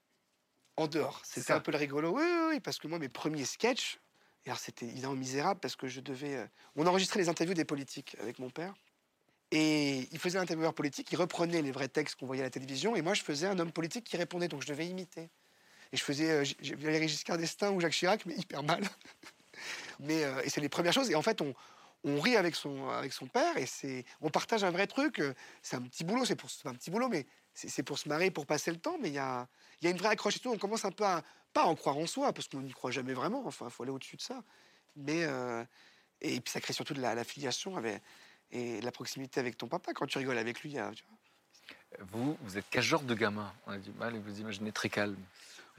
En dehors, C'est c'était un peu le rigolo. Oui, oui, oui, parce que moi, mes premiers sketchs, et alors c'était évidemment misérable parce que je devais... On enregistrait les interviews des politiques avec mon père. Et il faisait l'intervieweur politique, il reprenait les vrais textes qu'on voyait à la télévision, et moi, je faisais un homme politique qui répondait, donc je devais imiter. Et je faisais euh, Valéry Giscard d'Estaing ou Jacques Chirac, mais hyper mal. mais, euh, et c'est les premières choses. Et en fait, on, on rit avec son, avec son père et on partage un vrai truc. euh, C'est un petit boulot, c'est pour un petit boulot, mais c'est pour se marrer, pour passer le temps. Mais il y a, y a une vraie accroche et tout. On commence un peu à pas en croire en soi, parce qu'on n'y croit jamais vraiment. Enfin, il faut aller au-dessus de ça. Mais et puis ça crée surtout de la, filiation et de la proximité avec ton papa quand tu rigoles avec lui. tu vois. Vous, vous êtes quel genre de gamin? On a du mal et vous imaginez très calme.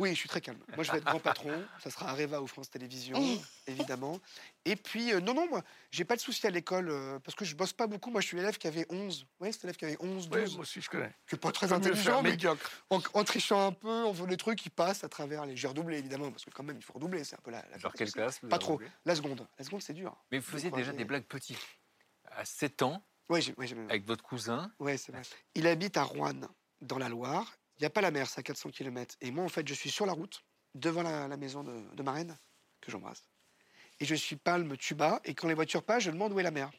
Oui, je suis très calme. Moi, je vais être grand patron. Ça sera Areva ou France Télévisions, évidemment. Et puis, euh, non, non, moi, j'ai pas de souci à l'école euh, parce que je bosse pas beaucoup. Moi, je suis l'élève qui avait 11. Oui, c'est l'élève qui avait 11, 12. Oui, moi aussi, je connais. qui est pas très intelligent, mais médiocre. en, en trichant un peu, en faisant des trucs qui passent à travers les. J'ai redoublé, évidemment, parce que quand même, il faut redoubler. C'est un peu la. la Genre quelle classe Pas trop. La seconde. La seconde, c'est dur. Mais vous faisiez déjà des blagues petits. À 7 ans, Oui, j'ai- avec votre cousin, Ouais, c'est vrai. Il habite à Rouen, dans la Loire. Il n'y a pas la mer, c'est à 400 km. Et moi, en fait, je suis sur la route, devant la, maison de, de ma reine, que j'embrasse. Et je suis palme tuba. Et quand les voitures passent, je demande où est la mer.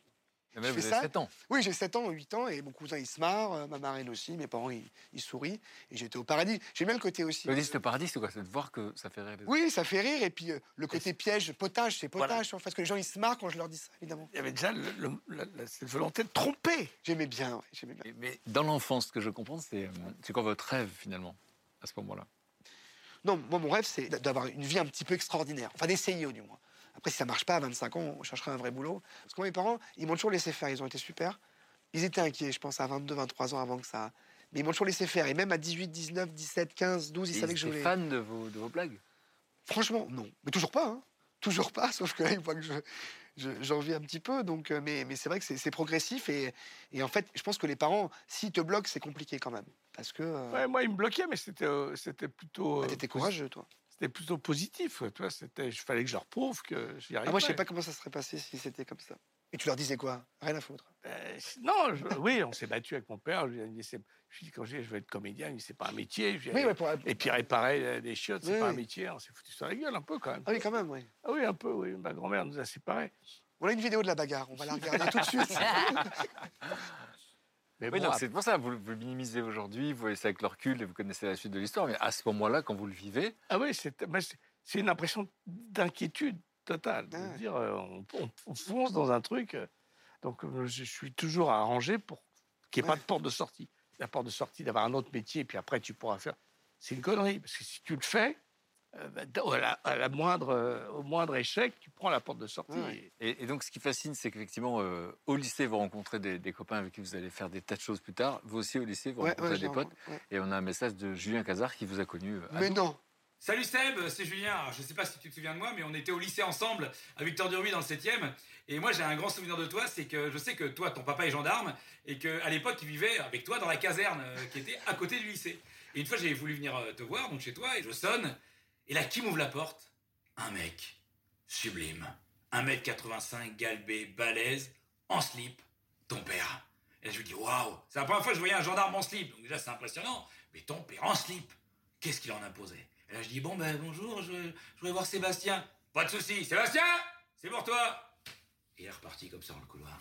Mais Je vous fais avez ça 7 ans. Oui, j'ai 7 ans, 8 ans, et mon cousin, il se marre, euh, ma marraine aussi, mes parents, ils, ils sourient. Et j'étais au paradis. J'aime bien le côté aussi. Vous dites le paradis, c'est quoi? C'est de voir que ça fait rire les Oui, ça fait rire. Et puis, euh, le côté piège, potage, c'est potage. Voilà. en fait, Parce que les gens, ils se marrent quand je leur dis ça, évidemment. Il y avait déjà le- le- la- la- cette volonté de tromper. J'aimais bien, ouais, j'aimais bien. Et- Mais dans l'enfance, ce que je comprends, c'est euh, c'est quoi votre rêve finalement à ce moment-là? Non, moi, mon rêve, c'est d'avoir une vie un petit peu extraordinaire. Enfin, d'essayer, au du moins. Après, si ça marche pas à 25 ans, on cherchera un vrai boulot. Parce que moi, mes parents, ils m'ont toujours laissé faire. Ils ont été super. Ils étaient inquiets, je pense, à 22, 23 ans avant que ça. Mais ils m'ont toujours laissé faire. Et même à 18, 19, 17, 15, 12, ils Et savaient que je voulais. fan de vos, de vos blagues? Franchement, non. Mais toujours pas, hein. Toujours pas, sauf que là, ils voient que je, je- j'en vis un petit peu. Donc, euh, mais, mais c'est vrai que c'est, progressif. Et, et en fait, je pense que les parents, s'ils te bloquent, c'est compliqué quand même. Parce que. euh, Ouais, moi, il me bloquait, mais c'était euh, c'était plutôt. bah, euh, t'étais posi- courageux, toi. C'était plutôt positif. Tu vois, c'était, il fallait que je leur prouve que j'y arrivais. Ah, moi, je sais pas comment ça serait passé si c'était comme ça. Et tu leur disais quoi? Rien à foutre. Euh, non, je- oui, on s'est battu avec mon père. Je lui ai dit, je lui quand je dis, je veux être comédien, il c'est pas un métier. Oui, ouais, pour... Et puis réparer euh, des chiottes, c'est Oui, pas un métier. On s'est foutu sur la gueule un peu quand même. Ah oui, quand même, oui. Ah oui, un peu, oui. Ma grand-mère nous a séparés. On a une vidéo de la bagarre, on va la regarder tout de suite. Mais Oui, bon, donc après- c'est pour ça, vous, vous le minimisez aujourd'hui, vous voyez ça avec le recul et vous connaissez la suite de l'histoire, mais à ce moment-là, quand vous le vivez, ah oui, c'est c'est une impression d'inquiétude totale. De Ah dire, euh, on, on- on fonce dans un truc. euh, donc, euh, je suis toujours arrangé pour qu'il n'y ait pas de porte de sortie. La porte de sortie, d'avoir un autre métier, et puis après, tu pourras faire. C'est une connerie, parce que si tu le fais, bah, à, la, à la moindre, euh, au moindre échec, tu prends la porte de sortie. Et- donc, ce qui fascine, c'est qu'effectivement, euh, au lycée, vous rencontrez des, des copains avec qui vous allez faire des tas de choses plus tard. Vous aussi, au lycée, vous Ouais, rencontrez ouais, des potes. ouais. Et on a un message de Julien Cazard qui vous a connu. euh, Mais non Salut Seb, c'est Julien. Alors, je sais pas si tu te souviens de moi, mais on était au lycée ensemble à Victor Duruy dans le 7e. Et moi, j'ai un grand souvenir de toi, c'est que je sais que toi, ton papa est gendarme, et qu'à l'époque, il vivait avec toi dans la caserne euh, qui était à côté du lycée. Et une fois, j'ai voulu venir euh, te voir, donc chez toi, et je sonne. Et là, qui m'ouvre la porte? Un mec. Sublime. 1m85, galbé, balèze, en slip, ton père. Et là, je me dis, waouh, c'est la première fois que je voyais un gendarme en slip. Donc déjà, c'est impressionnant. Mais ton père en slip, qu'est-ce qu'il en a posé? Et là, je dis, bon, ben bonjour, je, je voir Sébastien. Pas de souci, Sébastien, c'est pour toi. Et il est reparti comme ça dans le couloir.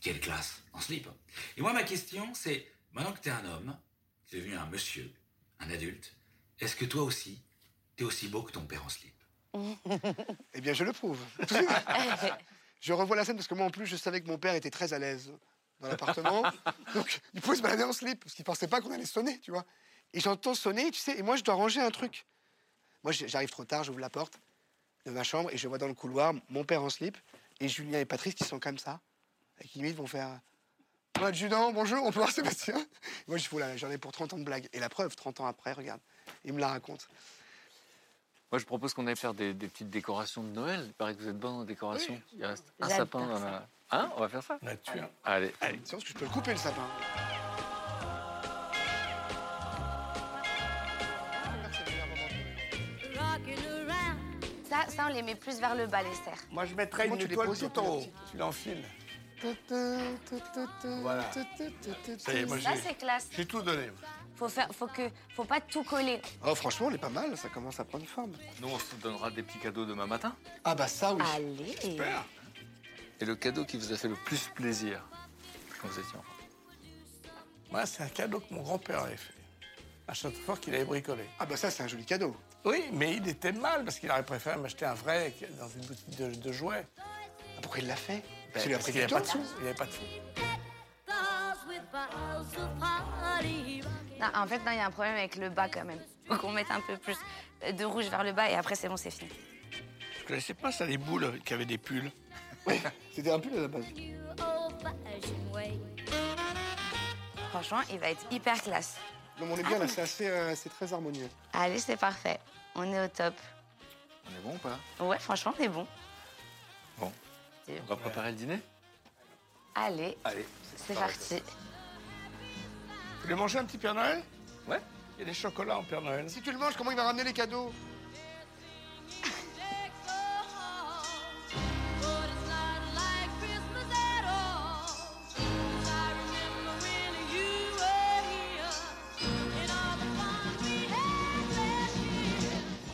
Quelle classe, en slip. Et moi, ma question, c'est, maintenant que t'es un homme, tu es devenu un monsieur, un adulte, est-ce que toi aussi, t'es aussi beau que ton père en slip Eh bien, je le prouve. je revois la scène parce que moi, en plus, je savais que mon père était très à l'aise dans l'appartement. Donc, il pouvait se balader en slip parce qu'il pensait pas qu'on allait sonner, tu vois. Et j'entends sonner, tu sais, et moi, je dois ranger un truc. Moi, j'arrive trop tard, j'ouvre la porte de ma chambre et je vois dans le couloir mon père en slip et Julien et Patrice qui sont comme ça et qui limite vont faire. Mon adjudant, bonjour, on peut voir Sébastien? Moi, je dis, là, j'en ai pour 30 ans de blague. Et la preuve, 30 ans après, regarde, il me la raconte. Moi, je propose qu'on aille faire des, des petites décorations de Noël. Il paraît que vous êtes bon en décoration. Il reste un sapin dans la. Hein On va faire ça Nature. Allez. Allez, parce que je peux le couper le sapin. Ça, ça, on les met plus vers le bas, les serres. Moi, je mettrais Comment une tu les étoile poses, tout en haut. Tu l'enfiles. Voilà. Ça y est, moi, Ça, j'ai- c'est classe. J'ai tout donné. Faut faire, faut que, faut pas tout coller. Oh, franchement, on est pas mal, ça commence à prendre forme. Nous, on se donnera des petits cadeaux demain matin. Ah, bah ça, oui. Allez. Et le cadeau qui vous a fait le plus plaisir quand vous étiez enfant Moi, c'est un cadeau que mon grand-père avait fait. Un château fort qu'il avait bricolé. Ah, bah ça, c'est un joli cadeau. Oui, mais il était mal parce qu'il aurait préféré m'acheter un vrai dans une boutique de, de jouets. Ah, pourquoi il l'a fait? Ben, Parce qu'il pas de sous. Il n'avait pas de sous. Non, en fait, non, il y a un problème avec le bas quand même. Faut qu'on mette un peu plus de rouge vers le bas et après, c'est bon, c'est fini. Je connaissais pas ça, les boules qui avaient des pulls. Oui, c'était un pull à la base. Franchement, il va être hyper classe. Non, mais on est bien là, c'est assez, euh, c'est très harmonieux. Allez, c'est parfait. On est au top. On est bon ou pas? Ouais, franchement, on est bon. Bon. On va préparer le dîner? Allez, Allez. c'est parti. Vous voulez manger un petit Père Noël Ouais. Il y a des chocolats en Père Noël. Si tu le manges, comment il va ramener les cadeaux?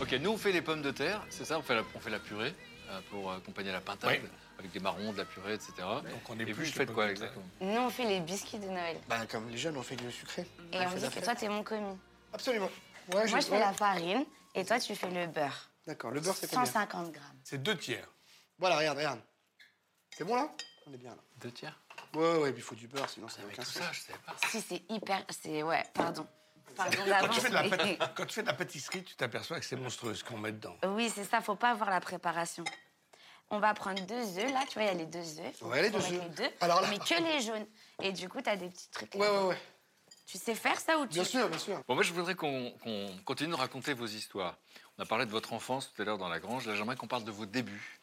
Ok, nous on fait les pommes de terre, c'est ça, on fait la, on fait la purée pour accompagner la pintade, Oui. avec des marrons, de la purée, etc. Donc on Et vous, épluche vous faites quoi exactement Nous, on fait les biscuits de Noël. Ben, comme les jeunes, on fait du sucré. Et on dit que toi, t'es mon commis. Absolument. Ouais, Moi, je fais la farine et toi, tu fais le beurre. D'accord, le beurre, c'est combien 150 grammes. C'est deux tiers. Voilà, regarde, regarde. C'est bon là? On est bien là. Deux tiers? Ouais, ouais, puis il faut du beurre, sinon ça n'a Avec aucun tout sens. ça, je savais pas. Si, c'est hyper. C'est. Ouais, pardon. Pardon Quand tu, fais de la mais- pâti- quand tu fais de la pâtisserie, tu t'aperçois que c'est monstrueux ce qu'on met dedans. Oui, c'est ça, faut pas avoir la préparation. On va prendre deux œufs, là, tu vois, il y a les deux œufs. Ouais, les deux œufs. Les deux, Alors là- mais que les jaunes. Et du coup, t'as des petits trucs. Ouais, ouais, ouais. Tu sais faire ça ou tu. Bien sûr, bien sûr. Bon, moi, je voudrais qu'on qu'on continue de raconter vos histoires. On a parlé de votre enfance tout à l'heure dans la grange. Là, j'aimerais qu'on parle de vos débuts.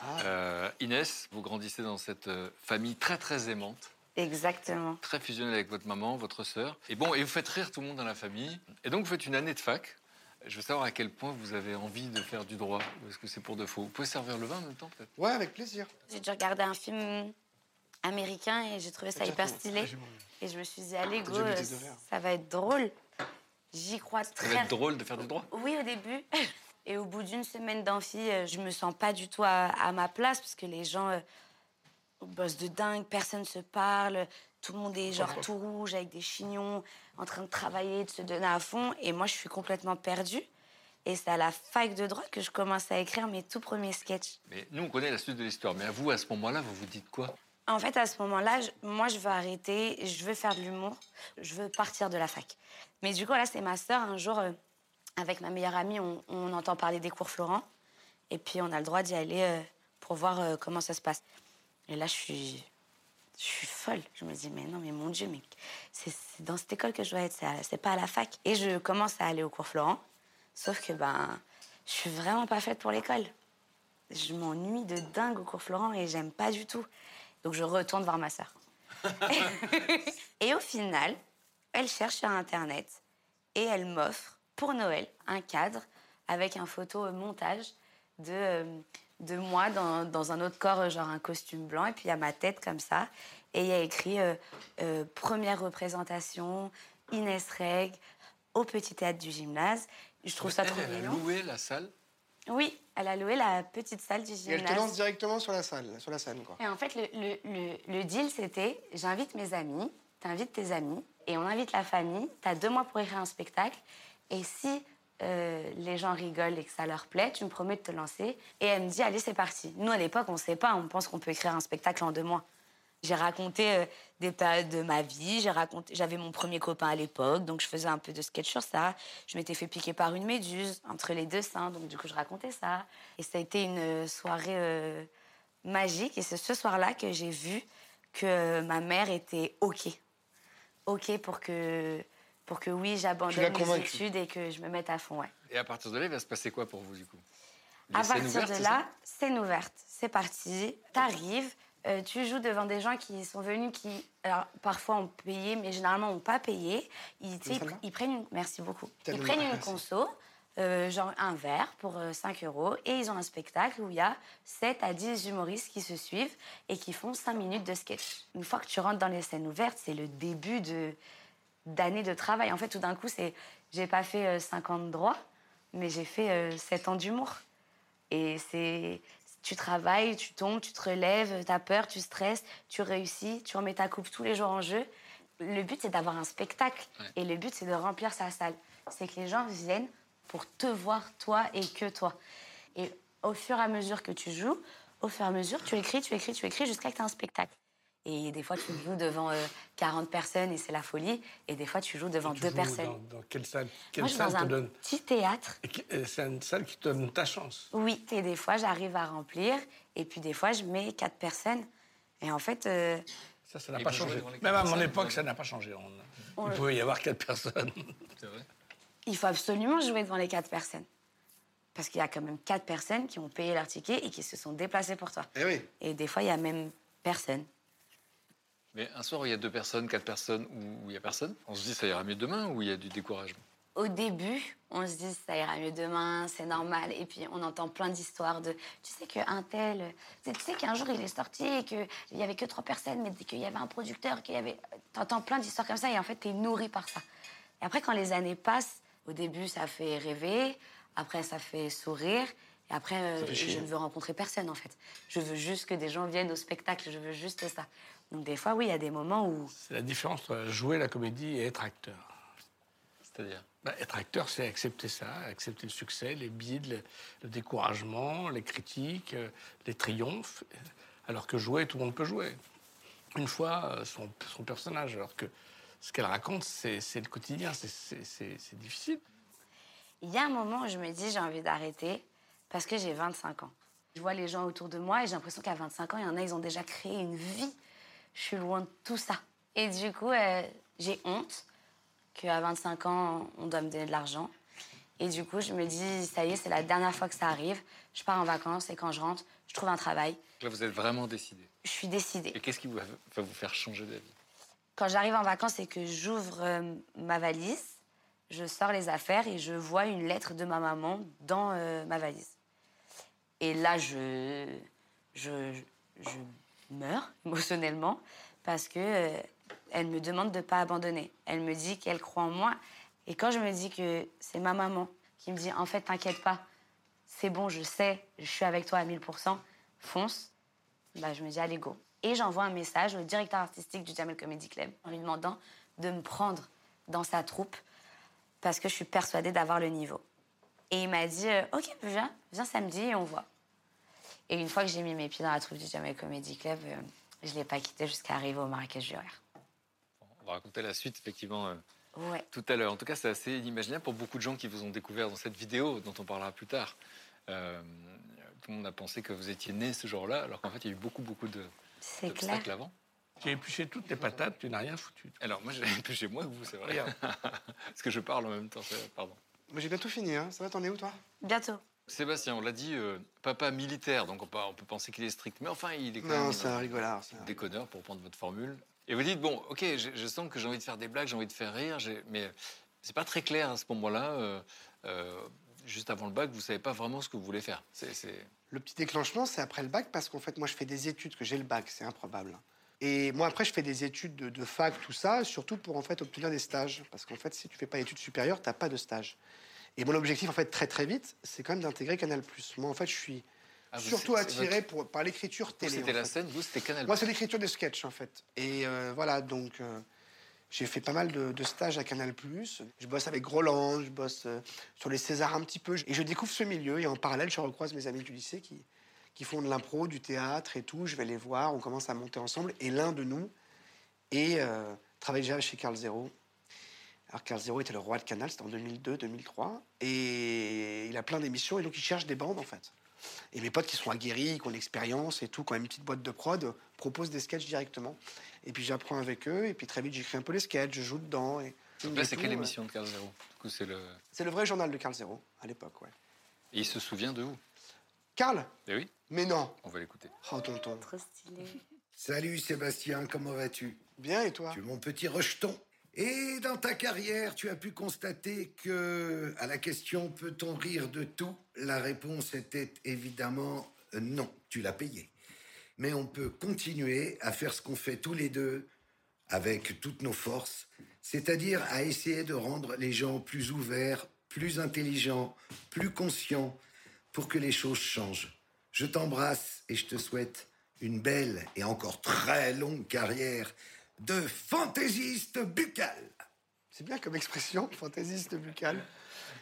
Ah. Euh, Inès, vous grandissez dans cette euh, famille très, très aimante, Exactement. très fusionnelle avec votre maman, votre sœur. Et bon, et vous faites rire tout le monde dans la famille. Et donc, vous faites une année de fac. Je veux savoir à quel point vous avez envie de faire du droit, ou est-ce que c'est pour de faux? Vous pouvez servir le vin en même temps, peut-être? Ouais, avec plaisir. J'ai dû regarder un film américain et j'ai trouvé ça hyper stylé. Et je me suis dit, allez, go, euh, ça va être drôle. J'y crois Ça va très être drôle de faire du droit? Oui, au début. Et au bout d'une semaine d'amphi, euh, je me sens pas du tout à, à ma place parce que les gens bossent de dingue, personne se parle, tout le monde est genre tout rouge avec des chignons, en train de travailler, de se donner à fond. Et moi, je suis complètement perdue. Et c'est à la fac de droit que je commence à écrire mes tout premiers sketchs. Mais nous, on connaît la suite de l'histoire. Mais à vous, à ce moment-là, vous vous dites quoi? En fait, à ce moment-là, moi, je veux arrêter, je veux faire de l'humour, je veux partir de la fac. Mais du coup, là, c'est ma sœur, un jour, euh, avec ma meilleure amie, on, on entend parler des cours Florent. Et puis, on a le droit d'y aller euh, pour voir euh, comment ça se passe. Et là, je suis, je suis folle. Je me dis, mais non, mais mon Dieu, mais c'est dans cette école que je dois être, c'est pas à la fac. Et je commence à aller au cours Florent. Sauf que, ben, je suis vraiment pas faite pour l'école. Je m'ennuie de dingue au cours Florent et j'aime pas du tout. Donc je retourne voir ma sœur. et au final, elle cherche sur Internet et elle m'offre pour Noël un cadre avec un photo montage de, euh, de moi dans, dans un autre corps, genre un costume blanc, et puis il y a ma tête comme ça. Et il y a écrit euh, euh, première représentation, Inès Reg, au Petit Théâtre du Gymnase. Je trouve ça trop Elle, elle a mignon. loué la salle Oui, elle a loué la petite salle du Et elle te gymnase. lance directement sur la salle, sur la scène, quoi. Et en fait, le, le- le- le deal, c'était j'invite mes amis, t'invites tes amis, et on invite la famille. T'as deux mois pour écrire un spectacle. Et si euh, les gens rigolent et que ça leur plaît, tu me promets de te lancer. Et elle me dit allez, c'est parti. Nous, à l'époque, on ne sait pas. On pense qu'on peut écrire un spectacle en deux mois. J'ai raconté euh, des périodes de ma vie. J'ai raconté, j'avais mon premier copain à l'époque, donc je faisais un peu de sketch sur ça. Je m'étais fait piquer par une méduse entre les deux seins, donc du coup je racontais ça. Et ça a été une euh, soirée magique. Et c'est ce soir-là que j'ai vu que ma mère était ok, ok pour que pour que oui j'abandonne mes convaincue. études et que je me mette à fond. Ouais. Et à partir de là, il va se passer quoi pour vous, du coup? À Les partir ouvertes, de là, scène ouverte, c'est parti. T'arrives, euh, tu joues devant des gens qui sont venus, qui, alors parfois ont payé, mais généralement ont pas payé. Ils, prennent une, merci beaucoup. Ils prennent une merci. conso, euh, genre un verre pour euh, 5 euros, et ils ont un spectacle où il y a 7 à 10 humoristes qui se suivent et qui font 5 minutes de sketch. Une fois que tu rentres dans les scènes ouvertes, c'est le début de d'années de travail. En fait, tout d'un coup, c'est j'ai pas fait euh, 5 ans de droit, mais j'ai fait euh, 7 ans d'humour. Et c'est. Tu travailles, tu tombes, tu te relèves, tu as peur, tu stresses, tu réussis, tu remets ta coupe tous les jours en jeu. Le but, c'est d'avoir un spectacle. Et le but, c'est de remplir sa salle. C'est que les gens viennent pour te voir, toi et que toi. Et au fur et à mesure que tu joues, au fur et à mesure, tu écris, tu écris, tu écris jusqu'à que tu as un spectacle. Et des fois, tu joues devant euh, 40 personnes et c'est la folie. Et des fois, tu joues devant Tu deux joues personnes. Dans, dans quelle salle Quelle Moi, je suis salle dans te un donne petit théâtre. Et et C'est une salle qui te donne ta chance. Oui, et des fois, j'arrive à remplir. Et puis, des fois, je mets quatre personnes. Et en fait, euh, Ça, ça n'a Et pas changé. Même à mon époque, ça n'a pas changé. On- On- Il pouvait y avoir quatre personnes. C'est vrai il faut absolument jouer devant les quatre personnes. Parce qu'il y a quand même quatre personnes qui ont payé leur ticket et qui se sont déplacées pour toi. Eh oui. Et des fois, il y a même personne. Mais un soir où il y a deux personnes, quatre personnes, où il y a personne, on se dit ça ira mieux demain ou il y a du découragement? Au début, on se dit ça ira mieux demain, c'est normal. Et puis on entend plein d'histoires de tu sais qu'un tel, tu sais qu'un jour il est sorti et qu'il y avait que trois personnes, mais qu'il y avait un producteur, qu'il y avait. T'entends plein d'histoires comme ça et en fait t'es nourri par ça. Et après, quand les années passent, au début ça fait rêver, après ça fait sourire. Et après, euh, je ne veux rencontrer personne en fait. Je veux juste que des gens viennent au spectacle, je veux juste ça. Donc des fois, oui, il y a des moments où C'est la différence entre jouer la comédie et être acteur. C'est-à-dire Bah, être acteur, c'est accepter ça, accepter le succès, les bides, le, le découragement, les critiques, euh, les triomphes. Alors que jouer, tout le monde peut jouer. Une fois, euh, son, son personnage. Alors que ce qu'elle raconte, c'est le quotidien, c'est difficile. Il y a un moment où je me dis j'ai envie d'arrêter parce que j'ai 25 ans. Je vois les gens autour de moi et j'ai l'impression qu'à 25 ans, il y en a, ils ont déjà créé une vie. Je suis loin de tout ça. Et du coup, euh, j'ai honte qu'à 25 ans, on doit me donner de l'argent. Et du coup, je me dis, ça y est, c'est la dernière fois que ça arrive. Je pars en vacances et quand je rentre, je trouve un travail. Là, vous êtes vraiment décidé. Je suis décidée. Et qu'est-ce qui va va vous faire changer d'avis? Quand j'arrive en vacances et que j'ouvre euh, ma valise, je sors les affaires et je vois une lettre de ma maman dans euh, ma valise. Et là, je, je, je meurs émotionnellement parce que euh, elle me demande de ne pas abandonner. Elle me dit qu'elle croit en moi. Et quand je me dis que c'est ma maman qui me dit en fait, t'inquiète pas, c'est bon, je sais, je suis avec toi à 1000%, fonce, bah, je me dis, allez, go. Et j'envoie un message au directeur artistique du Jamel Comedy Club en lui demandant de me prendre dans sa troupe parce que je suis persuadée d'avoir le niveau. Et il m'a dit, euh, OK, viens, viens samedi et on voit. Et une fois que j'ai mis mes pieds dans la troupe du Jamel Comedy Club, euh, je ne l'ai pas quitté jusqu'à arriver au Marrakech du Rire. On va raconter la suite, effectivement, euh, Ouais. tout à l'heure. En tout cas, c'est assez inimaginable pour beaucoup de gens qui vous ont découvert dans cette vidéo, dont on parlera plus tard. Euh, tout le monde a pensé que vous étiez né ce jour-là, alors qu'en fait, il y a eu beaucoup, beaucoup de C'est clair. d'obstacles avant. J'ai épluché toutes les patates, tu n'as rien foutu. Alors, moi, j'ai un peu chez moi que vous, c'est vrai. Parce que je parle en même temps, c'est- pardon. Moi, j'ai bientôt fini, hein. Ça va, t'en es où, toi? Bientôt. Sébastien, on l'a dit, euh, papa militaire, donc on peut, on peut penser qu'il est strict, mais enfin, il est quand Non, même c'est un euh, déconneur, pour prendre votre formule. Et vous dites, bon, ok, je, je sens que j'ai envie de faire des blagues, j'ai envie de faire rire, mais c'est pas très clair à ce moment-là. euh, euh, juste avant le bac, vous savez pas vraiment ce que vous voulez faire. C'est, c'est- Le petit déclenchement, c'est après le bac, parce qu'en fait, moi, je fais des études, que j'ai le bac, c'est improbable. Et moi, après, je fais des études de, de fac, tout ça, surtout pour en fait obtenir des stages. Parce qu'en fait, si tu fais pas d'études supérieures, t'as pas de stage. Et mon objectif, en fait, très très vite, c'est quand même d'intégrer Canal+. Moi, en fait, je suis Ah, surtout attiré votre- pour, par l'écriture télé. c'était la fait. scène, vous, c'était Canal. Moi, c'est l'écriture des sketchs, en fait. Et euh, voilà, donc euh, j'ai fait pas mal de, de stages à Canal+. Je bosse avec Groland, je bosse euh, sur les Césars un petit peu. Et je découvre ce milieu. Et en parallèle, je recroise mes amis du lycée qui, qui font de l'impro, du théâtre et tout. Je vais les voir, on commence à monter ensemble. Et l'un de nous est, travaille déjà chez Carl Zero. Alors Carl Zero était le roi de Canal, c'était en 2002-2003. Et il a plein d'émissions, et donc il cherche des bandes, en fait. Et mes potes qui sont aguerris, qui ont l'expérience et tout, qui ont une petite boîte de prod, proposent des sketchs directement. Et puis j'apprends avec eux, et puis très vite j'écris un peu les sketchs, je joue dedans. Et, Donc là, c'est quelle euh. émission de Carl Zero? Du coup, c'est le. C'est le vrai journal de Carl Zero, à l'époque, ouais. Et il se souvient de vous Carl? Eh oui, Mais non on va l'écouter. Oh, tonton. Trop stylé. Salut Sébastien, comment vas-tu? Bien, et toi? Tu es mon petit rejeton. Et dans ta carrière, tu as pu constater que, à la question peut-on rire de tout? La réponse était évidemment euh, non, tu l'as payé. Mais on peut continuer à faire ce qu'on fait tous les deux avec toutes nos forces, c'est-à-dire à essayer de rendre les gens plus ouverts, plus intelligents, plus conscients, pour que les choses changent. Je t'embrasse et je te souhaite une belle et encore très longue carrière de fantaisiste buccal. C'est bien comme expression, fantaisiste buccal.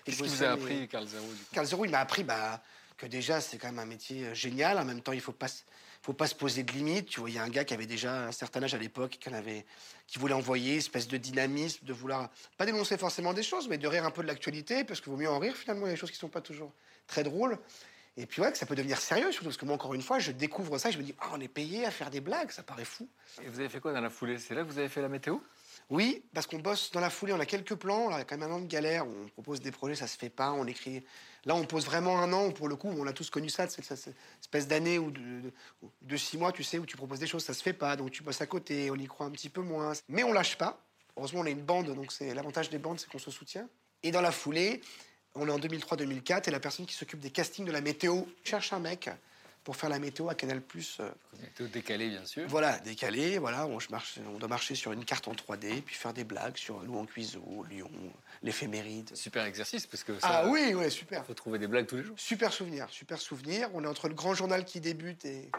Qu'est-ce qu'il vous a appris, Carl Zero Carl Zero, il m'a appris bah, que déjà, c'est quand même un métier euh, génial. En même temps, il faut pas, se- faut pas se poser de limites. Tu vois, il y a un gars qui avait déjà un certain âge à l'époque, qui, en avait, qui voulait envoyer, espèce de dynamisme, de vouloir, pas dénoncer forcément des choses, mais de rire un peu de l'actualité, parce qu'il vaut mieux en rire finalement. Il y a des choses qui sont pas toujours très drôles. Et puis ouais, que ça peut devenir sérieux, surtout parce que moi, encore une fois, je découvre ça et je me dis, ah, on est payé à faire des blagues, ça paraît fou. Et vous avez fait quoi dans la foulée? C'est là que vous avez fait la météo? Oui, parce qu'on bosse dans la foulée, on a quelques plans, y a quand même un an de galère, on propose des projets, ça se fait pas, on écrit... Là, on pose vraiment un an, où, pour le coup, on a tous connu ça, cette espèce d'année ou de, de- de six mois, tu sais, où tu proposes des choses, ça se fait pas, donc tu bosses à côté, on y croit un petit peu moins. Mais on lâche pas. Heureusement, on est une bande, donc c'est l'avantage des bandes, c'est qu'on se soutient. Et dans la foulée, on est en 2003-2004, et la personne qui s'occupe des castings de la météo cherche un mec pour faire la météo à Canal+. euh, Météo décalée, bien sûr. voilà, décalé, voilà, on, je marche, on doit marcher sur une carte en 3D, puis faire des blagues sur Louan Cuiseau, Lyon, l'éphéméride. Super exercice, parce que ça, Ah oui, ouais, super. faut trouver des blagues tous les jours. Super souvenir, super souvenir. On est entre le grand journal qui débute et,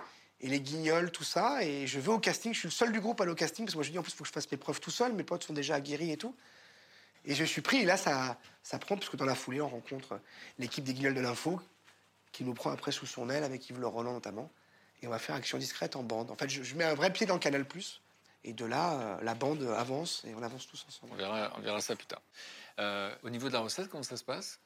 et les guignols, tout ça. Et je vais au casting, je suis le seul du groupe à aller au casting, parce que moi je dis en plus, il faut que je fasse mes preuves tout seul, mes potes sont déjà aguerris et tout. Et je suis pris, et là ça, ça prend, parce que dans la foulée, on rencontre l'équipe des guignols de l'info, qui nous prend après sous son aile, avec Yves Le Roland notamment. Et on va faire action discrète en bande. En fait, je, je mets un vrai pied dans le Canal+, et de là, euh, la bande avance, et on avance tous ensemble. On verra, on verra ça plus tard. Euh, au niveau de la recette, comment ça se passe?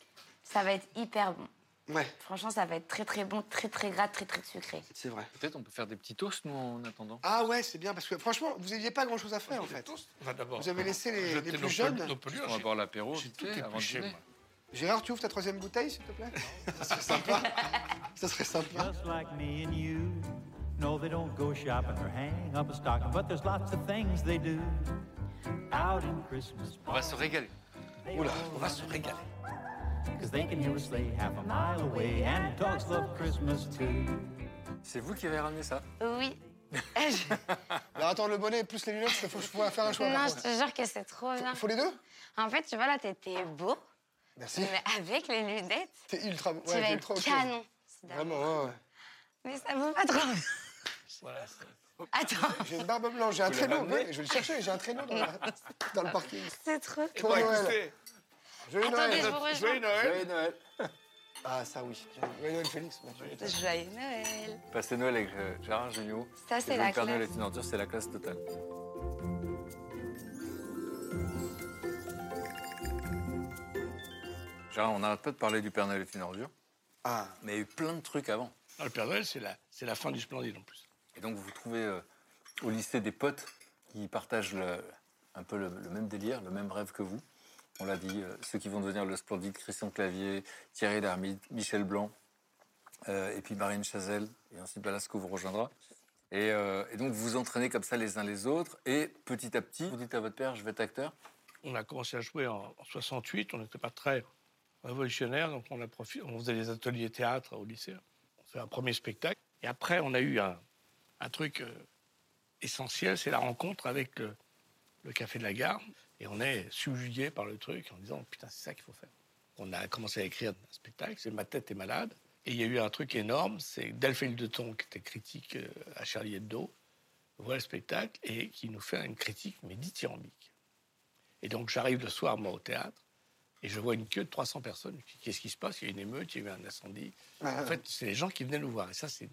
Ça va être hyper bon. Ouais, Franchement, ça va être très très bon, très très gras, très très sucré. c'est vrai. Peut-être on peut faire des petits toasts, nous, en attendant. Ah ouais, c'est bien, parce que franchement, vous n'aviez pas grand-chose à faire, en fait. Enfin, d'abord, Vous avez laissé les, les plus jeunes. On va boire l'apéro avant de. Gérard, tu ouvres ta troisième bouteille, s'il te plaît? Ça serait sympa. Ça serait sympa. Just like me and you. No, they don't go shopping or hang up a stocking, but there's lots of things they do. Out in Christmas, On va se régaler. Oula. On va se régaler. Cause they can hear a sleigh half a mile away, and dogs love Christmas too. C'est vous qui avez ramené ça? Oui. Alors attends, le bonnet plus les lunettes, il faut, faut faire un choix. non, je te jure que c'est trop bien. Faut les deux? En fait, tu vois, là, t'étais beau, Merci. mais avec les lunettes, T'es ultra beau. tu Ouais, vas t'es être ultra ok. canon. Vraiment, ouais, ouais. Mais ça vaut pas trop. Voilà, Attends, J'ai une barbe blanche, j'ai un traîneau. ouais, je vais le chercher, j'ai un traîneau dans, la- dans le parking. c'est trop. Pour Noël. Joyeux Attendez, je Noël. vous rejoins. Joyeux Noël. Joyeux Noël Ah, ça oui. Joyeux Noël, Félix. Joyeux Noël. Passer Noël avec euh, Gérard Jugnot. Ça, c'est le la Père Noël est une ordure, c'est la classe totale. Gérard, on n'arrête pas de parler du Père Noël est une ordure, Ah, mais il y a eu plein de trucs avant. Le Père Noël, c'est la, c'est la fin du splendide en plus. Et donc vous trouvez euh, au lycée des potes qui partagent le- un peu le, le même délire, le même rêve que vous. On l'a dit, euh, ceux qui vont devenir le splendide, Christian Clavier, Thierry Lhermitte, Michel Blanc, euh, et puis Marine Chazelle, et ensuite Balasco vous rejoindra. Et, euh, et donc vous vous entraînez comme ça les uns les autres, et petit à petit, vous dites à votre père, je vais être acteur. On a commencé à jouer en, en 68, on n'était pas très révolutionnaire, donc on, a on faisait des ateliers théâtre au lycée. On fait un premier spectacle. Et après, on a eu un, truc essentiel, c'est la rencontre avec le Café de la Gare. Et on est subjugué par le truc en disant Putain, c'est ça qu'il faut faire. On a commencé à écrire un spectacle, c'est Ma tête est malade. Et il y a eu un truc énorme, c'est Delphine de Ton, qui était critique euh, à Charlie Hebdo, voit le spectacle et qui nous fait une critique, mais dithyrambique. Et donc j'arrive le soir, moi, au théâtre, et je vois une queue de 300 personnes. Qu'est-ce qui se passe? Il y a une émeute, il y a eu un incendie. Ah, En fait, c'est les gens qui venaient nous voir. Et ça, c'est une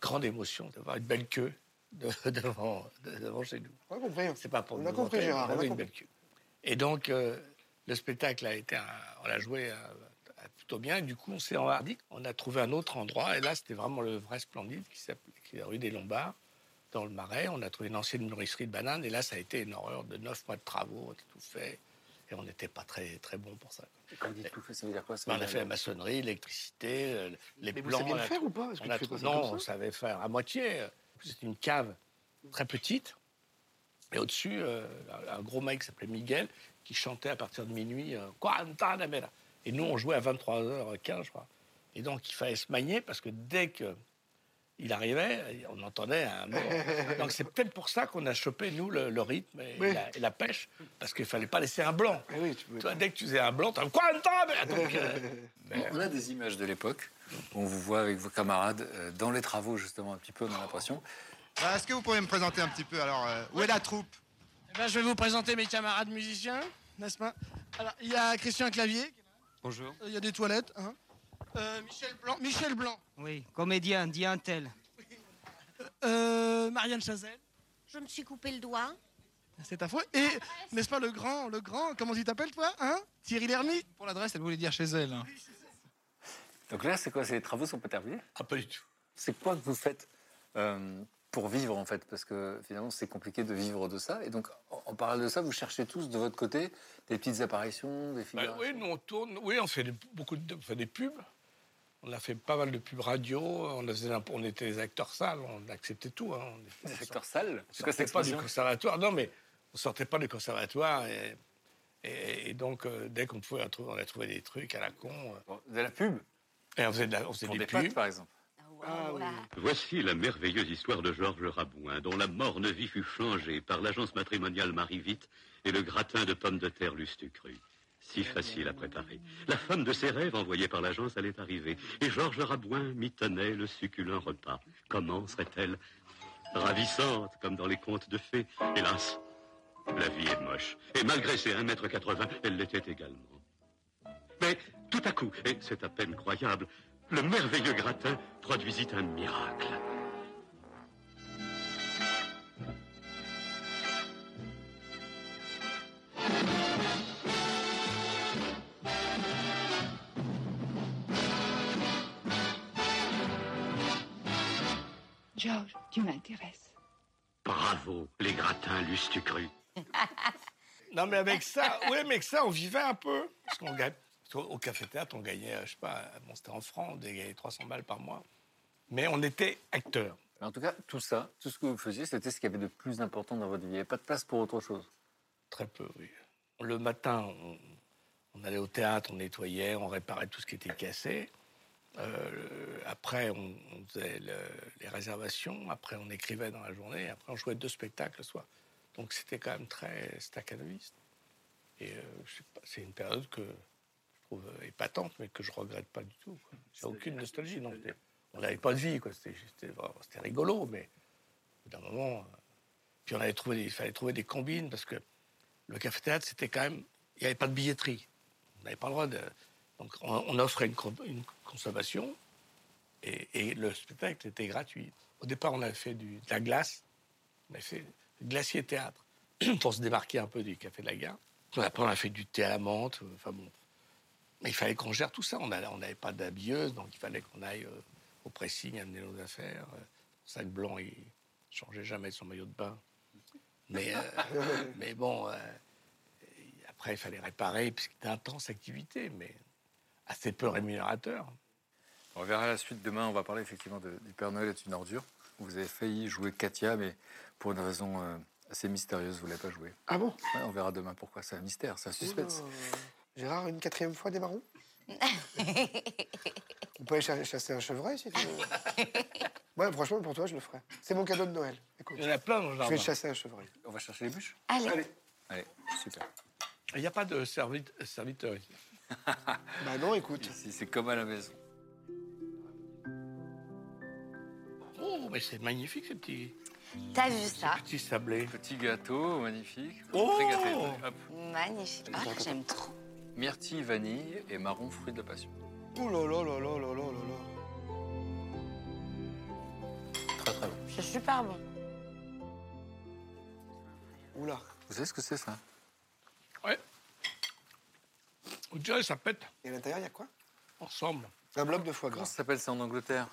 grande émotion d'avoir une belle queue de- devant, de- devant chez nous. On a compris. C'est pas pour On nous a compris, Gérard, on a une compris. belle queue. Et donc, euh, le spectacle a été, un- on l'a joué euh, euh, plutôt bien. Et du coup, on s'est enhardi. On a trouvé un autre endroit. Et là, c'était vraiment le vrai splendide qui s'appelait la rue des Lombards, dans le Marais. On a trouvé une ancienne nourricerie de bananes. Et là, ça a été une horreur de neuf mois de travaux. On a tout fait. Et on n'était pas très, très bon pour ça. Quand vous dites tout fait, ça veut dire quoi ça Ben, on veut a fait la maçonnerie, l'électricité, euh, les Mais vous plans. saviez le on a- faire ou pas? Parce que on tu a Non, on savait faire à moitié. C'était une cave très petite. Et au-dessus, euh, un gros mec qui s'appelait Miguel qui chantait à partir de minuit euh, Guantanamera. Et nous, on jouait à 23h15, je crois. Et donc, il fallait se manier parce que dès que il arrivait, on entendait un mot. Donc, c'est peut-être pour ça qu'on a chopé, nous, le, le rythme et, Oui. la, et la pêche, parce qu'il fallait pas laisser un blanc. Oui, tu Toi, dès que tu faisais un blanc, tu as Guantanamera Donc, euh, On a des images de l'époque. On vous voit avec vos camarades euh, dans les travaux, justement, un petit peu, on a l'impression. Bah, Est-ce que vous pourriez me présenter un petit peu Alors, euh, où est la troupe? Eh ben, je vais vous présenter mes camarades musiciens, n'est-ce pas? Alors, il y a Christian Clavier. Bonjour. il y a des toilettes. Hein. Euh, Michel Blanc. Michel Blanc. Oui, comédien, dit un tel. Euh, Marianne Chazelle. Je me suis coupé le doigt. C'est ta foi. Et, n'est-ce pas, le grand, le grand, comment tu t'appelles, toi hein? Thierry Lhermitte Pour l'adresse, elle voulait dire chez elle. hein. Donc là, c'est quoi? C'est les travaux sont pas terminés? Ah, pas du tout. C'est quoi que vous faites? Euh, pour vivre, en fait Parce que finalement, c'est compliqué de vivre de ça. Et donc, en, parallèle de ça, vous cherchez tous de votre côté des petites apparitions, des Bah, figurations oui, nous on tourne, oui, on fait des- beaucoup de, on fait des pubs. On a fait pas mal de pubs radio. On, faisait un- on était des acteurs sales, on acceptait tout. Hein. On, Des acteurs sales on sortait pas du conservatoire. Non, mais on sortait pas du conservatoire. Et, et- et donc, euh, dès qu'on pouvait, on a trouvé des trucs à la con. euh. De la pub Et on faisait, de la- on faisait des, des pubs. pâtes, par exemple. Ah, oui. Voici la merveilleuse histoire de Georges Rabouin, dont la morne vie fut changée par l'agence matrimoniale Marie-Vite et le gratin de pommes de terre Lustucru. Si facile à préparer. La femme de ses rêves envoyée par l'agence allait arriver, et Georges Rabouin mitonnait le succulent repas. Comment serait-elle Ravissante, comme dans les contes de fées. Hélas, la vie est moche. Et malgré ses 1m80, elle l'était également. Mais tout à coup, et c'est à peine croyable, le merveilleux gratin produisit un miracle. George, tu m'intéresses. Bravo, les gratins Lustucru. Non, mais avec ça, oui, mais avec ça, on vivait un peu. Parce qu'on Au café-théâtre, on gagnait, je sais pas, bon, c'était en francs, on gagnait 300 balles par mois. Mais on était acteurs. En tout cas, tout ça, tout ce que vous faisiez, c'était ce qu'il y avait de plus important dans votre vie. Il n'y avait pas de place pour autre chose. Très peu, oui. Le matin, on, on allait au théâtre, on nettoyait, on réparait tout ce qui était cassé. Euh, après, on, on faisait le- les réservations. Après, on écrivait dans la journée. Après, on jouait deux spectacles le soir. Donc, c'était quand même très staccanoviste. Et euh, je sais pas, c'est une période que trouve épatante, mais que je regrette pas du tout. J'ai aucune nostalgie. Non, on n'avait pas de vie, quoi. C'était, rigolo, mais d'un moment. euh, puis on avait trouvé, il fallait trouver des combines parce que le café-théâtre, c'était quand même. Il n'y avait pas de billetterie. On n'avait pas le droit de. Donc on, on offrait une, une consommation et, et le spectacle était gratuit. Au départ, on avait fait du, de la glace. On avait fait glacier théâtre pour se démarquer un peu du café de la gare. Après, on a fait du thé à la menthe. euh, Enfin bon. Mais il fallait qu'on gère tout ça. On n'avait pas d'habilleuse, donc il fallait qu'on aille euh, au pressing amener nos affaires. Euh, Le sac blanc, il changeait jamais son maillot de bain. Mais, euh, mais bon, euh, après, il fallait réparer, puisque c'était intense activité, mais assez peu rémunérateur. On verra la suite demain. On va parler effectivement de- du Père Noël est une ordure. Vous avez failli jouer Katia, mais pour une raison euh, assez mystérieuse, vous ne l'avez pas joué. Ah bon? Ouais, On verra demain pourquoi. C'est un mystère, c'est un suspense. Oula. Gérard, une quatrième fois des marrons On peut aller cha- chasser un chevreuil si tu veux. Ouais, franchement, pour toi, je le ferai. C'est mon cadeau de Noël. Écoute. Il y en a plein dans le Je jardin. vais chasser un chevreuil. On va chercher les bûches? Allez. Allez. Allez, super. Il n'y a pas de servite- serviteur ici. Bah non, écoute. C'est comme à la maison. Oh, mais c'est magnifique ces petits, T'as vu ça? petits sablés. Petit gâteau, magnifique. Oh Très gâté. Hop. Magnifique. Ah, j'aime trop myrtille, vanille et marron, fruit de la passion. Oh Très très bon. C'est super bon. Oula. Vous savez ce que c'est ça? Ouais. On dirait ça pète. Et à l'intérieur, il y a quoi? Ensemble. Un bloc de foie gras. Ça s'appelle ça en Angleterre?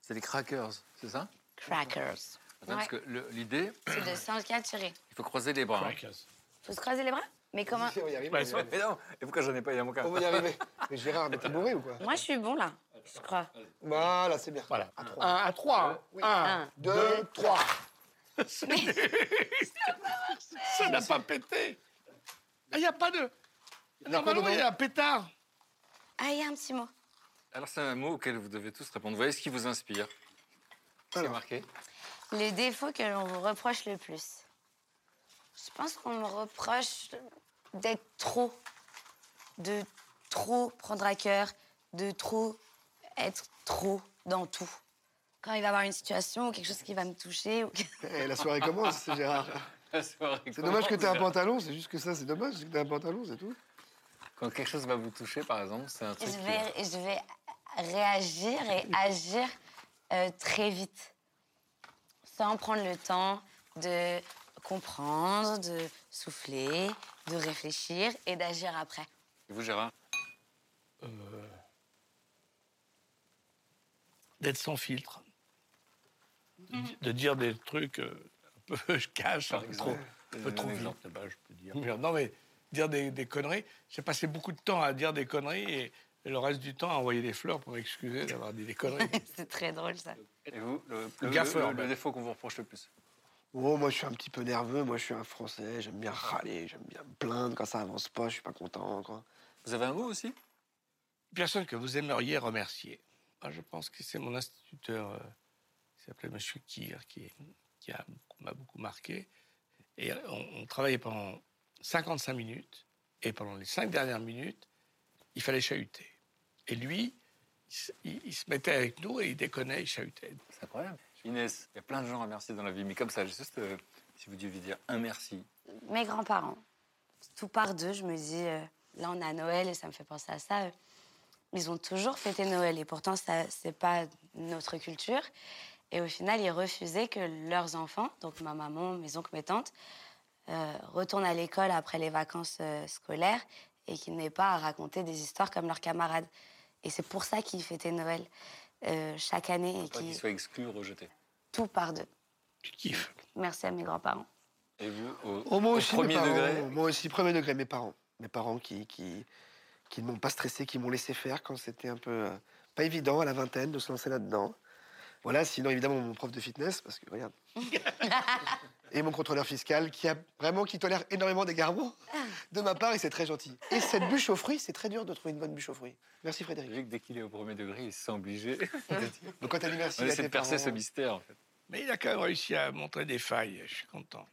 C'est les crackers, c'est ça? Crackers. Attends. Parce que l'idée. C'est de 5 tiré. Il faut croiser les bras. Hein. Crackers. Il faut se croiser les bras? Mais comment On va y arriver. Bah, on va y arriver. mais non, et pourquoi j'en ai pas Il y a mon cas. On va y arriver. Mais Gérard, mais t'es bourré ou quoi Moi, je suis bon là, je crois. Voilà, c'est bien. Voilà. À trois. Un à trois. Oui. Un, Un. Deux, trois. Ça n'a pas pété. Il n'y a pas de. Normalement, il y a un pétard. Ah, il y a un petit mot. Alors c'est un mot auquel vous devez tous répondre. Vous voyez ce qui vous inspire C'est marqué. Les défauts que l'on vous reproche le plus. Je pense qu'on me reproche d'être trop. De trop prendre à cœur, de trop être trop dans tout. Quand il va y avoir une situation ou quelque chose qui va me toucher. Ou... Eh, la soirée commence, Gérard. C'est dommage que t'aies un pantalon, c'est juste que ça, c'est dommage que t'aies un pantalon, c'est tout. Quand quelque chose va vous toucher, par exemple, c'est un truc. Je qui- vais, je vais réagir et agir euh, très vite, sans prendre le temps de comprendre, de souffler, de réfléchir et d'agir après. Et vous, Gérard? Euh, D'être sans filtre. De, di- de dire des trucs euh, un peu je cache, Par un peu trop, un peu trop Un vite. exemple. je peux dire. Non, mais dire des, des conneries. J'ai passé beaucoup de temps à dire des conneries et, et le reste du temps à envoyer des fleurs pour m'excuser d'avoir dit des conneries. C'est très drôle ça. Et vous, le, Le le- gaffeur, le- le défaut qu'on vous reproche le plus? Oh, moi, je suis un petit peu nerveux. Moi, je suis un Français. J'aime bien râler. J'aime bien me plaindre quand ça avance pas. Je suis pas content, quoi. Vous avez un mot aussi? Personne que vous aimeriez remercier. Moi, je pense que c'est mon instituteur, euh, qui s'appelait M. Kir, qui, qui a- m'a beaucoup marqué. Et on, on travaillait pendant 55 minutes. Et pendant les cinq dernières minutes, il fallait chahuter. Et lui, il, se- il- il se mettait avec nous et il déconnait, il chahutait. C'est incroyable. Inès, il y a plein de gens à remercier dans la vie, mais comme ça, juste euh, si vous deviez dire un merci. Mes grands-parents, tout par deux, je me dis, euh, là on à Noël et ça me fait penser à ça. euh, ils ont toujours fêté Noël et pourtant ça c'est pas notre culture. Et au final, ils refusaient que leurs enfants, donc ma maman, mes oncles, mes tantes, retournent à l'école après les vacances scolaires et qu'ils n'aient pas à raconter des histoires comme leurs camarades. Et c'est pour ça qu'ils fêtaient Noël euh, chaque année et Pas qu'ils qu'il soit exclu ou rejeté. tout par deux. Tu kiffes. Merci à mes grands-parents. Et vous, au, Oh, moi au aussi, premier parents, degré Moi aussi, premier degré, mes parents. Mes parents qui, qui, qui ne m'ont pas stressé, qui m'ont laissé faire quand c'était un peu euh, pas évident à la vingtaine de se lancer là-dedans. Voilà, sinon évidemment mon prof de fitness, parce que regarde. et mon contrôleur fiscal qui a vraiment qui tolère énormément d'égarements de ma part et c'est très gentil. Et cette bûche aux fruits, c'est très dur de trouver une bonne bûche aux fruits. Merci Frédéric. Vu que dès qu'il est au premier degré, il se sent obligé. Donc quand t'as dit merci On essaie de percer parents- ce mystère, en fait. Mais il a quand même réussi à montrer des failles. Je suis content.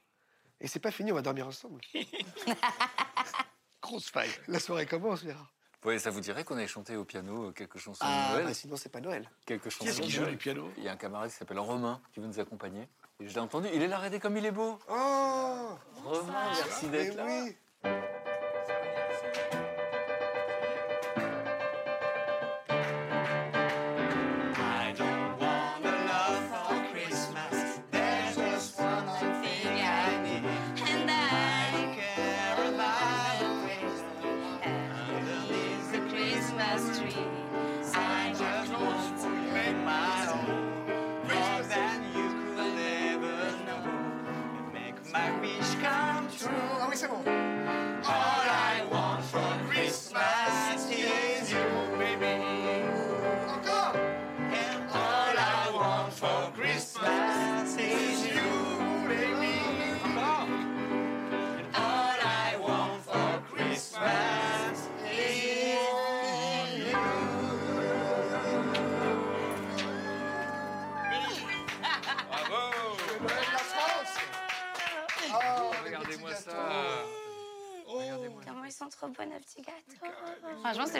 Et c'est pas fini, on va dormir ensemble. Grosse faille. La soirée commence, Gérard. Ouais, ça vous dirait qu'on allait chanter au piano quelques chansons Ah, de Noël bah sinon c'est pas Noël. Quelques chansons Qui est-ce qui de joue Noël. du piano Il y a un camarade qui s'appelle Romain qui veut nous accompagner. Et je l'ai entendu, il est là, regardez comme il est beau. Oh Romain, merci d'être là. oui.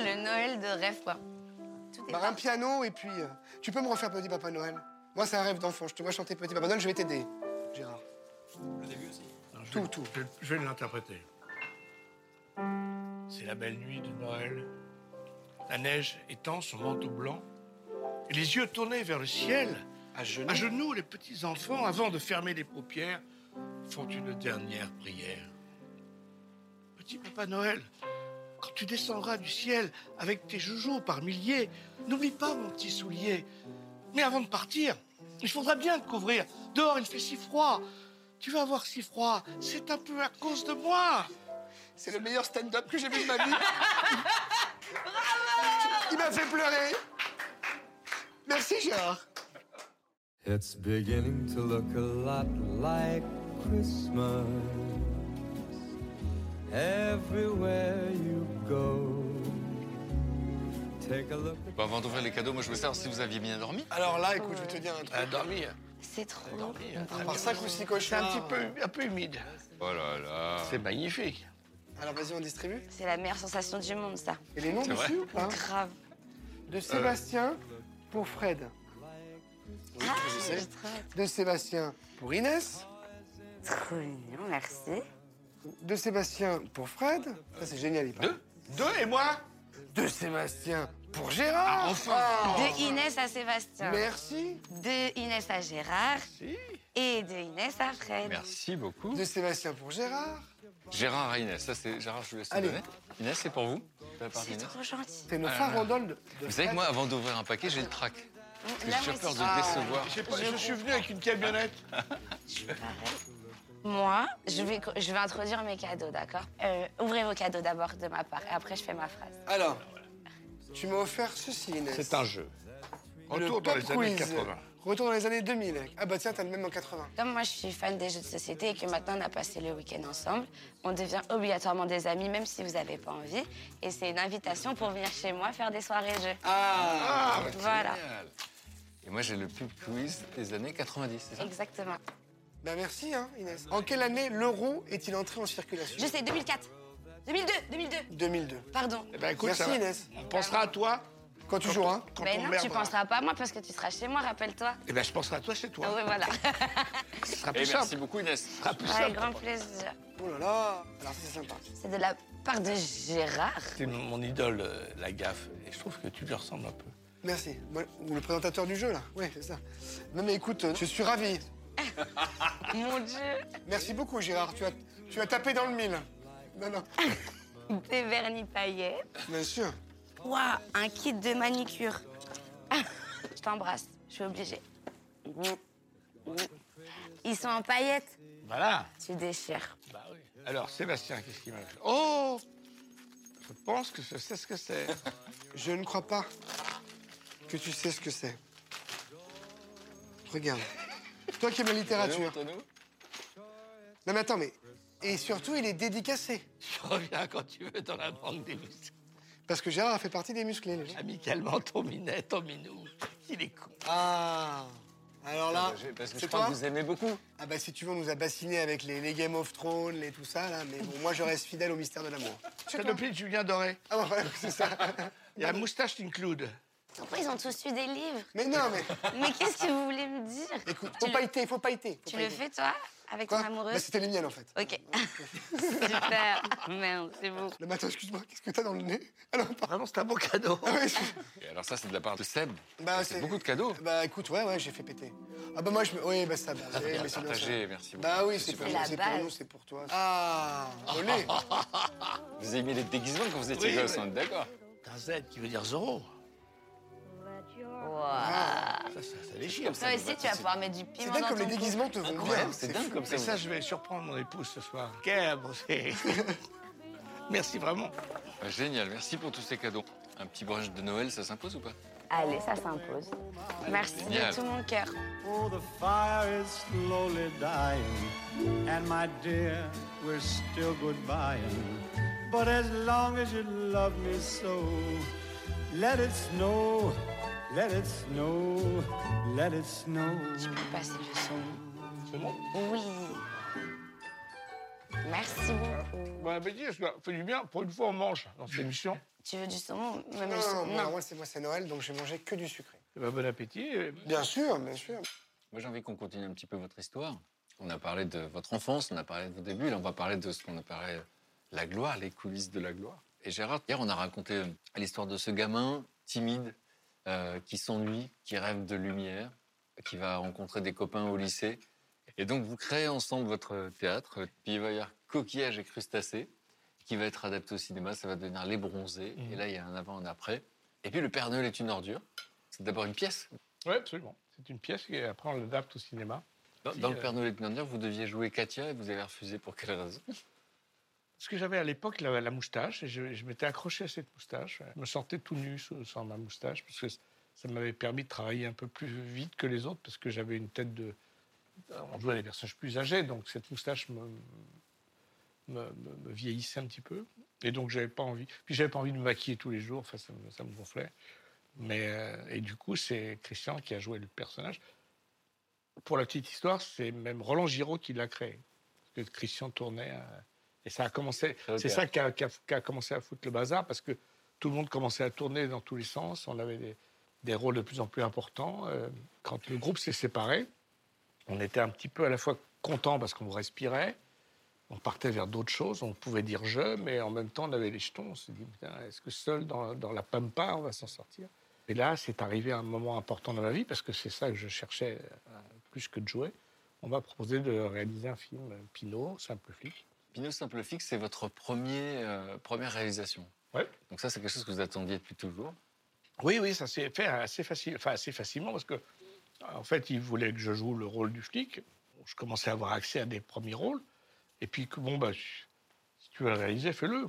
C'est le Noël de rêve, quoi. Tout est Bah, un piano et puis. euh, tu peux me refaire Petit Papa Noël Moi, c'est un rêve d'enfant. Je te vois chanter Petit Papa Noël, je vais t'aider, Gérard. Le début aussi Tout, tout. Je, je vais l'interpréter. C'est la belle nuit de Noël. La neige étend son manteau blanc. Et les yeux tournés vers le ciel. À genoux. À genoux, les petits enfants, avant de fermer les paupières, font une dernière prière. Petit Papa Noël, quand tu descendras du ciel avec tes joujoux par milliers, n'oublie pas mon petit soulier. Mais avant de partir, il faudra bien te couvrir. Dehors, il fait si froid. Tu vas avoir si froid. C'est un peu à cause de moi. C'est le meilleur stand-up que j'ai vu de ma vie. Il m'a fait pleurer. Merci, Gérard. It's beginning to look a lot like Christmas everywhere you go. Take a look. Bon, avant d'ouvrir les cadeaux, moi je voulais savoir si vous aviez bien dormi. Alors là, écoute, je vais te dire un truc. Elle a dormi. C'est trop. Par cinq ou six C'est cauchemars. un petit peu, un peu humide. Oh là là. C'est magnifique. Alors vas-y, on distribue. C'est la meilleure sensation du monde, ça. Et les noms C'est dessus vrai ou pas? Grave. De Sébastien pour Fred. Oui, Ah, je sais. j'ai trop hâte. De Sébastien pour Inès. Trop mignon, merci. De Sébastien pour Fred. Ça, c'est génial, il parle. Deux Deux et moi De Sébastien pour Gérard. Ah, enfin. Ah. De Inès à Sébastien. Merci. De Inès à Gérard. Et de Inès à Fred. Merci beaucoup. De Sébastien pour Gérard. Gérard et Inès, ça c'est Gérard, je vous laisse le Allez. donner. Inès, c'est pour vous. De la part C'est d'Inès. trop gentil. C'est nos Ah là là. farandoles de, de Vous savez que moi, avant d'ouvrir un paquet, j'ai le trac. Parce que Là, j'ai moi peur de Ah. décevoir. Je, sais pas, je suis venu avec une camionnette. Moi, je vais, je vais introduire mes cadeaux, d'accord? Euh, Ouvrez vos cadeaux d'abord de ma part et après je fais ma phrase. Alors, tu m'as offert ceci, Inès. C'est un jeu. Le Retour dans les années Quiz. 80. Retour dans les années 2000. Ah bah tiens, t'as le même en 80. Comme moi je suis fan des jeux de société et que maintenant on a passé le week-end ensemble, on devient obligatoirement des amis même si vous n'avez pas envie. Et c'est une invitation pour venir chez moi faire des soirées jeux. Ah, Voilà, Génial. Et moi, j'ai le pub quiz des années 90, c'est ça? Exactement. Bah merci, hein, Inès. En quelle année l'euro est-il entré en circulation? Je sais, 2004. 2002, 2002. 2002. Pardon. Eh ben, écoute, Merci, ça va. Inès. On pensera à toi Quand tu joueras. quand Ben on non, tu penseras pas à moi parce que tu seras chez moi, rappelle-toi. Eh ben, je penserai à toi chez toi. Ah ouais, voilà. Ce sera Et plus merci simple. beaucoup, Inès. Ce sera plus Avec simple. grand plaisir. Oh là là. Alors c'est sympa. C'est de la part de Gérard. C'est mon mon idole, euh, la gaffe. Et je trouve que tu lui ressembles un peu. Merci. Moi, ou le présentateur du jeu, là. Oui, c'est ça. Non mais écoute, euh, je suis ravi. Mon Dieu. Merci beaucoup, Gérard. Tu as, tu as tapé dans le mille. Non, non. Des vernis paillettes. Bien sûr. Waouh, un kit de manicure. Je t'embrasse, je suis obligée. Ils sont en paillettes. Voilà. Tu déchires. Bah oui. Alors, Sébastien, qu'est-ce qu'il m'a fait? Oh Je pense que je sais ce que c'est. Je ne crois pas que tu sais ce que c'est. Regarde. Toi qui aimes la littérature. Non mais attends, mais... Et surtout, il est dédicacé. Je reviens quand tu veux dans la banque des muscles. Parce que Gérard a fait partie des musclés. les gens. Amicalement, ton minet, ton minou. Il est con. Ah Alors là, Ah bah, Parce que je crois que vous aimez beaucoup. Ah bah si tu veux, on nous a bassinés avec les, les Game of Thrones, les tout ça, là. Mais bon, moi, je reste fidèle au mystère de l'amour. C'est le de Julien Doré. Ah ouais, c'est ça. Il y a moustache include. Pourquoi ils ont tous eu des livres Mais non, mais... Mais qu'est-ce que vous voulez me dire Écoute, faut pailleter, faut pailleter. faut Tu le pailleter. fais, toi Avec Quoi ton amoureuse Bah, C'était les miennes, en fait. Ok. Super. Merde, c'est beau. Mais attends, excuse-moi, qu'est-ce que t'as dans le nez Alors, pardon. Vraiment, c'est un beau cadeau. Ah ouais, Et alors ça, c'est de la part de Seb. Bah, c'est beaucoup de cadeaux. Bah écoute, ouais, ouais, j'ai fait péter. Ah bah moi, je me... Oui, bah ça, bah, bien mais c'est ça. merci beaucoup. Bah oui, C'est pour, nous, c'est pour toi. Ah, olé Vous avez mis les déguisements quand vous étiez Oui, gosse, on est d'accord Un Z qui veut dire Zoro. Waouh. Ça, ça, ça déchire. Toi aussi, tu vas pouvoir mettre du piment C'est dingue dans comme les déguisements te vont Incroyable, bien. c'est dingue fou. comme ça. Mais ça, je vais surprendre mon épouse ce soir. Quel c'est... Merci vraiment. Bah, Génial, merci pour tous ces cadeaux. Un petit brunch de Noël, ça s'impose ou pas? Allez, ça s'impose. Merci Génial. de tout mon cœur. Oh, the fire is slowly dying, and my dear, we're still goodbying. But as long as you love me so, let it snow, let it snow, let it snow. Passer le son. C'est bon? Oui. Merci beaucoup. Bon appétit, parce que fait du bien. Pour une fois, on mange dans cette émission. Tu veux du saumon? Non, Même non, le non, saumon- moi, c'est moi, c'est Noël, donc je vais manger que du sucré. Eh ben, bon appétit. Bien sûr, bien sûr. Moi, j'ai envie qu'on continue un petit peu votre histoire. On a parlé de votre enfance, on a parlé de vos débuts. Là, on va parler de ce qu'on appelait la gloire, les coulisses de la gloire. Et Gérard, hier, on a raconté euh, l'histoire de ce gamin timide euh, qui s'ennuie, qui rêve de lumière, qui va rencontrer des copains au lycée. Et donc, vous créez ensemble votre théâtre. Puis il va y avoir Coquillage et Crustacés, qui va être adapté au cinéma. Ça va devenir Les Bronzés. Et là, il y a un avant, un après. Et puis, Le Père Noël est une ordure. C'est d'abord une pièce. Oui, absolument. C'est une pièce et après, on l'adapte au cinéma. Dans, dans Le euh, Père Noël est une ordure, vous deviez jouer Katia et vous avez refusé. Pour quelle raison? Parce que j'avais à l'époque la, la moustache et je, m'étais accroché à cette moustache. Je me sentais tout nu sans ma moustache parce que ça m'avait permis de travailler un peu plus vite que les autres parce que j'avais une tête de. On jouait à des personnages plus âgés, donc cette moustache me, vieillissait un petit peu. Et donc j'avais pas envie. Puis j'avais pas envie de me maquiller tous les jours, enfin, ça me gonflait. Mais, euh, et du coup, c'est Christian qui a joué le personnage. Pour la petite histoire, c'est même Roland Giraud qui l'a créé. Parce que Christian tournait. euh, et ça a commencé. Ok. C'est ça qui a, qui a- qui a commencé à foutre le bazar parce que tout le monde commençait à tourner dans tous les sens. On avait des, des rôles de plus en plus importants. Euh, quand le groupe s'est séparé, on était un petit peu à la fois content parce qu'on respirait. On partait vers d'autres choses. On pouvait dire je, mais en même temps, on avait les jetons. On s'est dit, Putain, est-ce que seul dans, dans la pampa, on va s'en sortir? Et là, c'est arrivé un moment important dans ma vie parce que c'est ça que je cherchais euh, plus que de jouer. On m'a proposé de réaliser un film, euh, Pinot, Simple flic. Pinot Simple Fixe, c'est votre premier, euh, première réalisation. Ouais. Donc ça, c'est quelque chose que vous attendiez depuis toujours. Oui, oui, ça s'est fait assez, facile, enfin, assez facilement parce que, en fait, il voulait que je joue le rôle du flic. Je commençais à avoir accès à des premiers rôles. Et puis, que, bon, bah, si tu veux le réaliser, fais-le.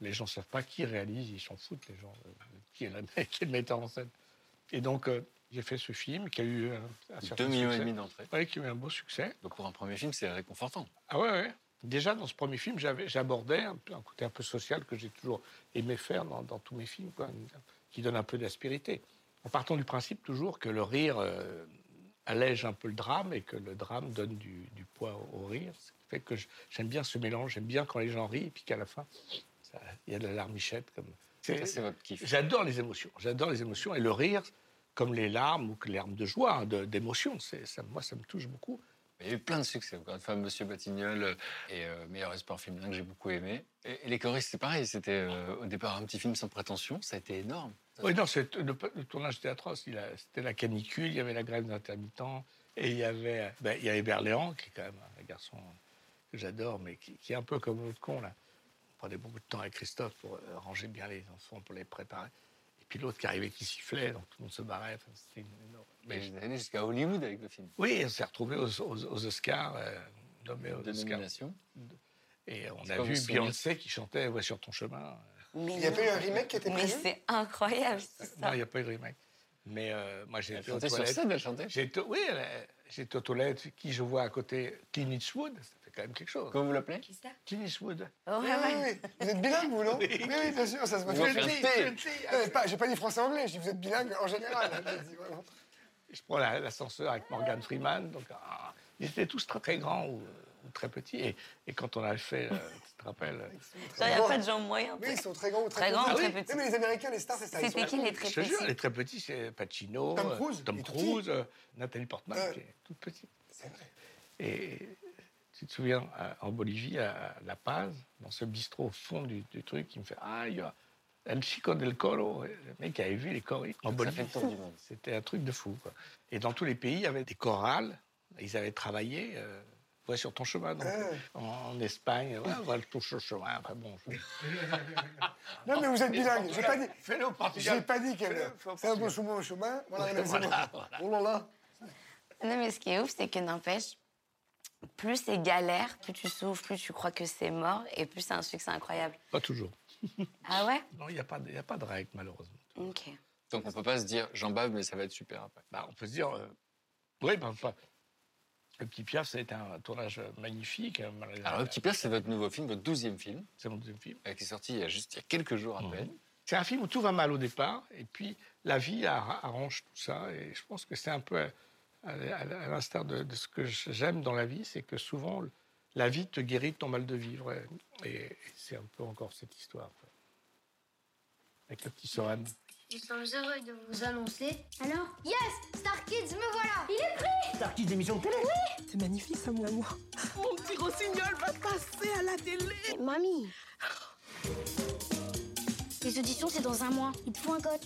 Les gens ne savent pas qui réalise, ils s'en foutent, les gens. euh, Qui est, la, qui est le metteur en scène. Et donc, euh, j'ai fait ce film qui a eu un certain 2 millions et demi d'entrées. Oui, qui a eu un beau succès. Donc pour un premier film, c'est réconfortant. Ah ouais, ouais. Déjà, dans ce premier film, j'abordais un, un côté un peu social que j'ai toujours aimé faire dans, dans tous mes films, quoi, qui donne un peu d'aspérité. En partant du principe toujours que le rire euh, allège un peu le drame et que le drame donne du, du poids au, au rire. Ce qui fait que j'aime bien ce mélange, j'aime bien quand les gens rient et puis qu'à la fin, il y a de la larmichette. Comme... C'est votre kiff. J'adore les émotions, j'adore les émotions et le rire, comme les larmes ou que les larmes de joie, hein, d'émotion, moi ça me touche beaucoup. Il y a eu plein de succès. Encore une fois, Monsieur Batignolles euh, et euh, Meilleur espoir féminin que j'ai beaucoup aimé. Et, et les choristes, c'est pareil. C'était euh, au départ un petit film sans prétention. Ça a été énorme. Oui, non, le, le tournage était atroce. C'était la canicule, il y avait la grève d'intermittents, et il y avait, ben, il y avait Berléand, qui est quand même un garçon que j'adore, mais qui, qui est un peu comme l'autre con, là. On prenait beaucoup de temps avec Christophe pour euh, ranger bien les enfants, pour les préparer. Et puis l'autre qui arrivait, qui sifflait, donc tout le monde se barrait. Enfin, c'était une énorme- Mais allé jusqu'à Hollywood avec le film. Oui, on s'est retrouvés aux, aux- aux Oscars, euh, nommés aux De Oscars. nomination. Et on C'est a vu Beyoncé qui chantait Ouais, sur ton chemin. Mais Il y a pas eu un remake qui était Mais prévu? c'est incroyable, c'est Non, il n'y a pas eu de remake. Mais euh, moi, été aux chantait sur toilettes. scène, elle chantait? J'ai été- oui, été aux toilettes. Qui je vois à côté Clint Eastwood, ça fait quand même quelque chose. Comment vous l'appelez? Qui ça? Clint Eastwood. Oh, ouais, Oui, ouais. oui. Vous êtes bilingue, vous, non? Oui. oui, bien sûr, ça se voit. Vous Je le dis, je le dis. Non, mais pas- J'ai pas dit français-anglais, je dis vous êtes bilingue en général. hein, je dis. Je prends la- l'ascenseur avec Morgan Freeman. Donc, ah, ils étaient tous très, très grands ou, ou très petits. Et, et quand on a fait, euh, te rappelles euh, Il n'y a pas de gens moyens. Oui, ils sont très grands ou très, Très grands ou petits. très Ah oui. petits. Oui, mais les Américains, les stars, c'est ça. C'était qui les très Je te jure, petits les très petits, c'est Pacino, Tom euh, Cruise, Tom Cruise, euh, Nathalie Portman, Ouais. qui est toute petite. C'est vrai. Et tu te souviens, en Bolivie, à La Paz, dans ce bistrot au fond du, du truc, il me fait Ah, il y a El Chico del Coro. Le mec avait vu les choristes en Bolivie. C'était un truc de fou. quoi. Et dans tous les pays, il y avait des chorales. Ils avaient travaillé. euh, ouais, sur ton chemin. Donc, Ah. en, en Espagne, ouais, voilà, ton chemin. Après, bon, je- Non, mais vous êtes bilingue. J'ai pas dit. Fais-le au Portugal. J'ai pas dit qu'elle. C'est un bon Portugal. chemin au chemin. Voilà, Voilà, bon. voilà. Oh là là. Non, mais ce qui est ouf, c'est que n'empêche, plus c'est galère, plus tu souffres, plus tu crois que c'est mort, et plus c'est un succès incroyable. Pas toujours. Ah ouais? Non, il n'y a, pas de- il y a pas de règle, malheureusement. Ok. Donc on peut pas se dire j'en bave, mais ça va être super après. Bah, on peut se dire. euh, oui, bah, pas- Le Petit Piaf, été un tournage magnifique. euh, Alors le petit Pierre, c'est votre nouveau film, votre douzième film, C'est mon deuxième film. euh, qui est sorti il y a juste il y a quelques jours à peine. C'est un film où tout va mal au départ, et puis la vie ar- arrange tout ça. Et je pense que c'est un peu à, l'instar de, de ce que j'aime dans la vie, c'est que souvent la vie te guérit de ton mal de vivre. Et, et c'est un peu encore cette histoire. Avec le petit Soren. Nous sommes heureux de vous annoncer. Alors Yes Star Kids, me voilà Il est pris Star Kids d'émission de télé Oui C'est magnifique ça, mon amour. Mon petit rossignol va passer à la télé. Mamie Les auditions, c'est dans un mois. Il te faut un coach.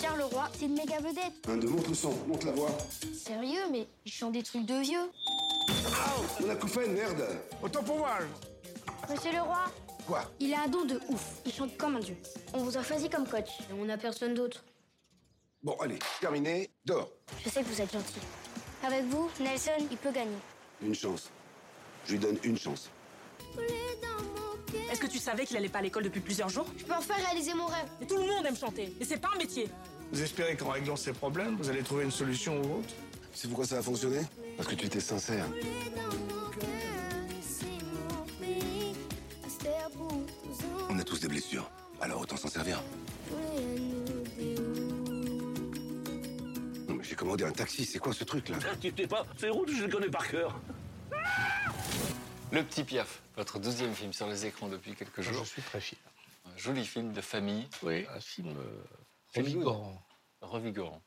Charles Leroy, c'est une méga vedette. Un de monte le son, monte la voix. Sérieux, mais ils chantent des trucs de vieux. On a coup fait, merde. Autant pour moi. Monsieur Leroy Quoi Il a un don de ouf. Il chante comme un dieu. On vous a choisi comme coach. Et on n'a personne d'autre. Bon, allez, terminé, dors. Je sais que vous êtes gentil. Avec vous, Nelson, il peut gagner. Une chance. Je lui donne une chance. Est-ce que tu savais qu'il allait pas à l'école depuis plusieurs jours? Je peux enfin réaliser mon rêve. Mais tout le monde aime chanter. Et c'est pas un métier. Vous espérez qu'en réglant ces problèmes, vous allez trouver une solution ou autre? C'est pourquoi ça a fonctionné? Parce que tu étais sincère. Tous des blessures, alors autant s'en servir. Non, mais J'ai commandé un taxi, c'est quoi ce truc là? T'inquiète pas, ces routes, je les connais par cœur. Le Petit Piaf, votre deuxième film sur les écrans depuis quelques jours. Je suis très fier. Un joli film de famille. Oui, un film euh, revigorant. Revigorant.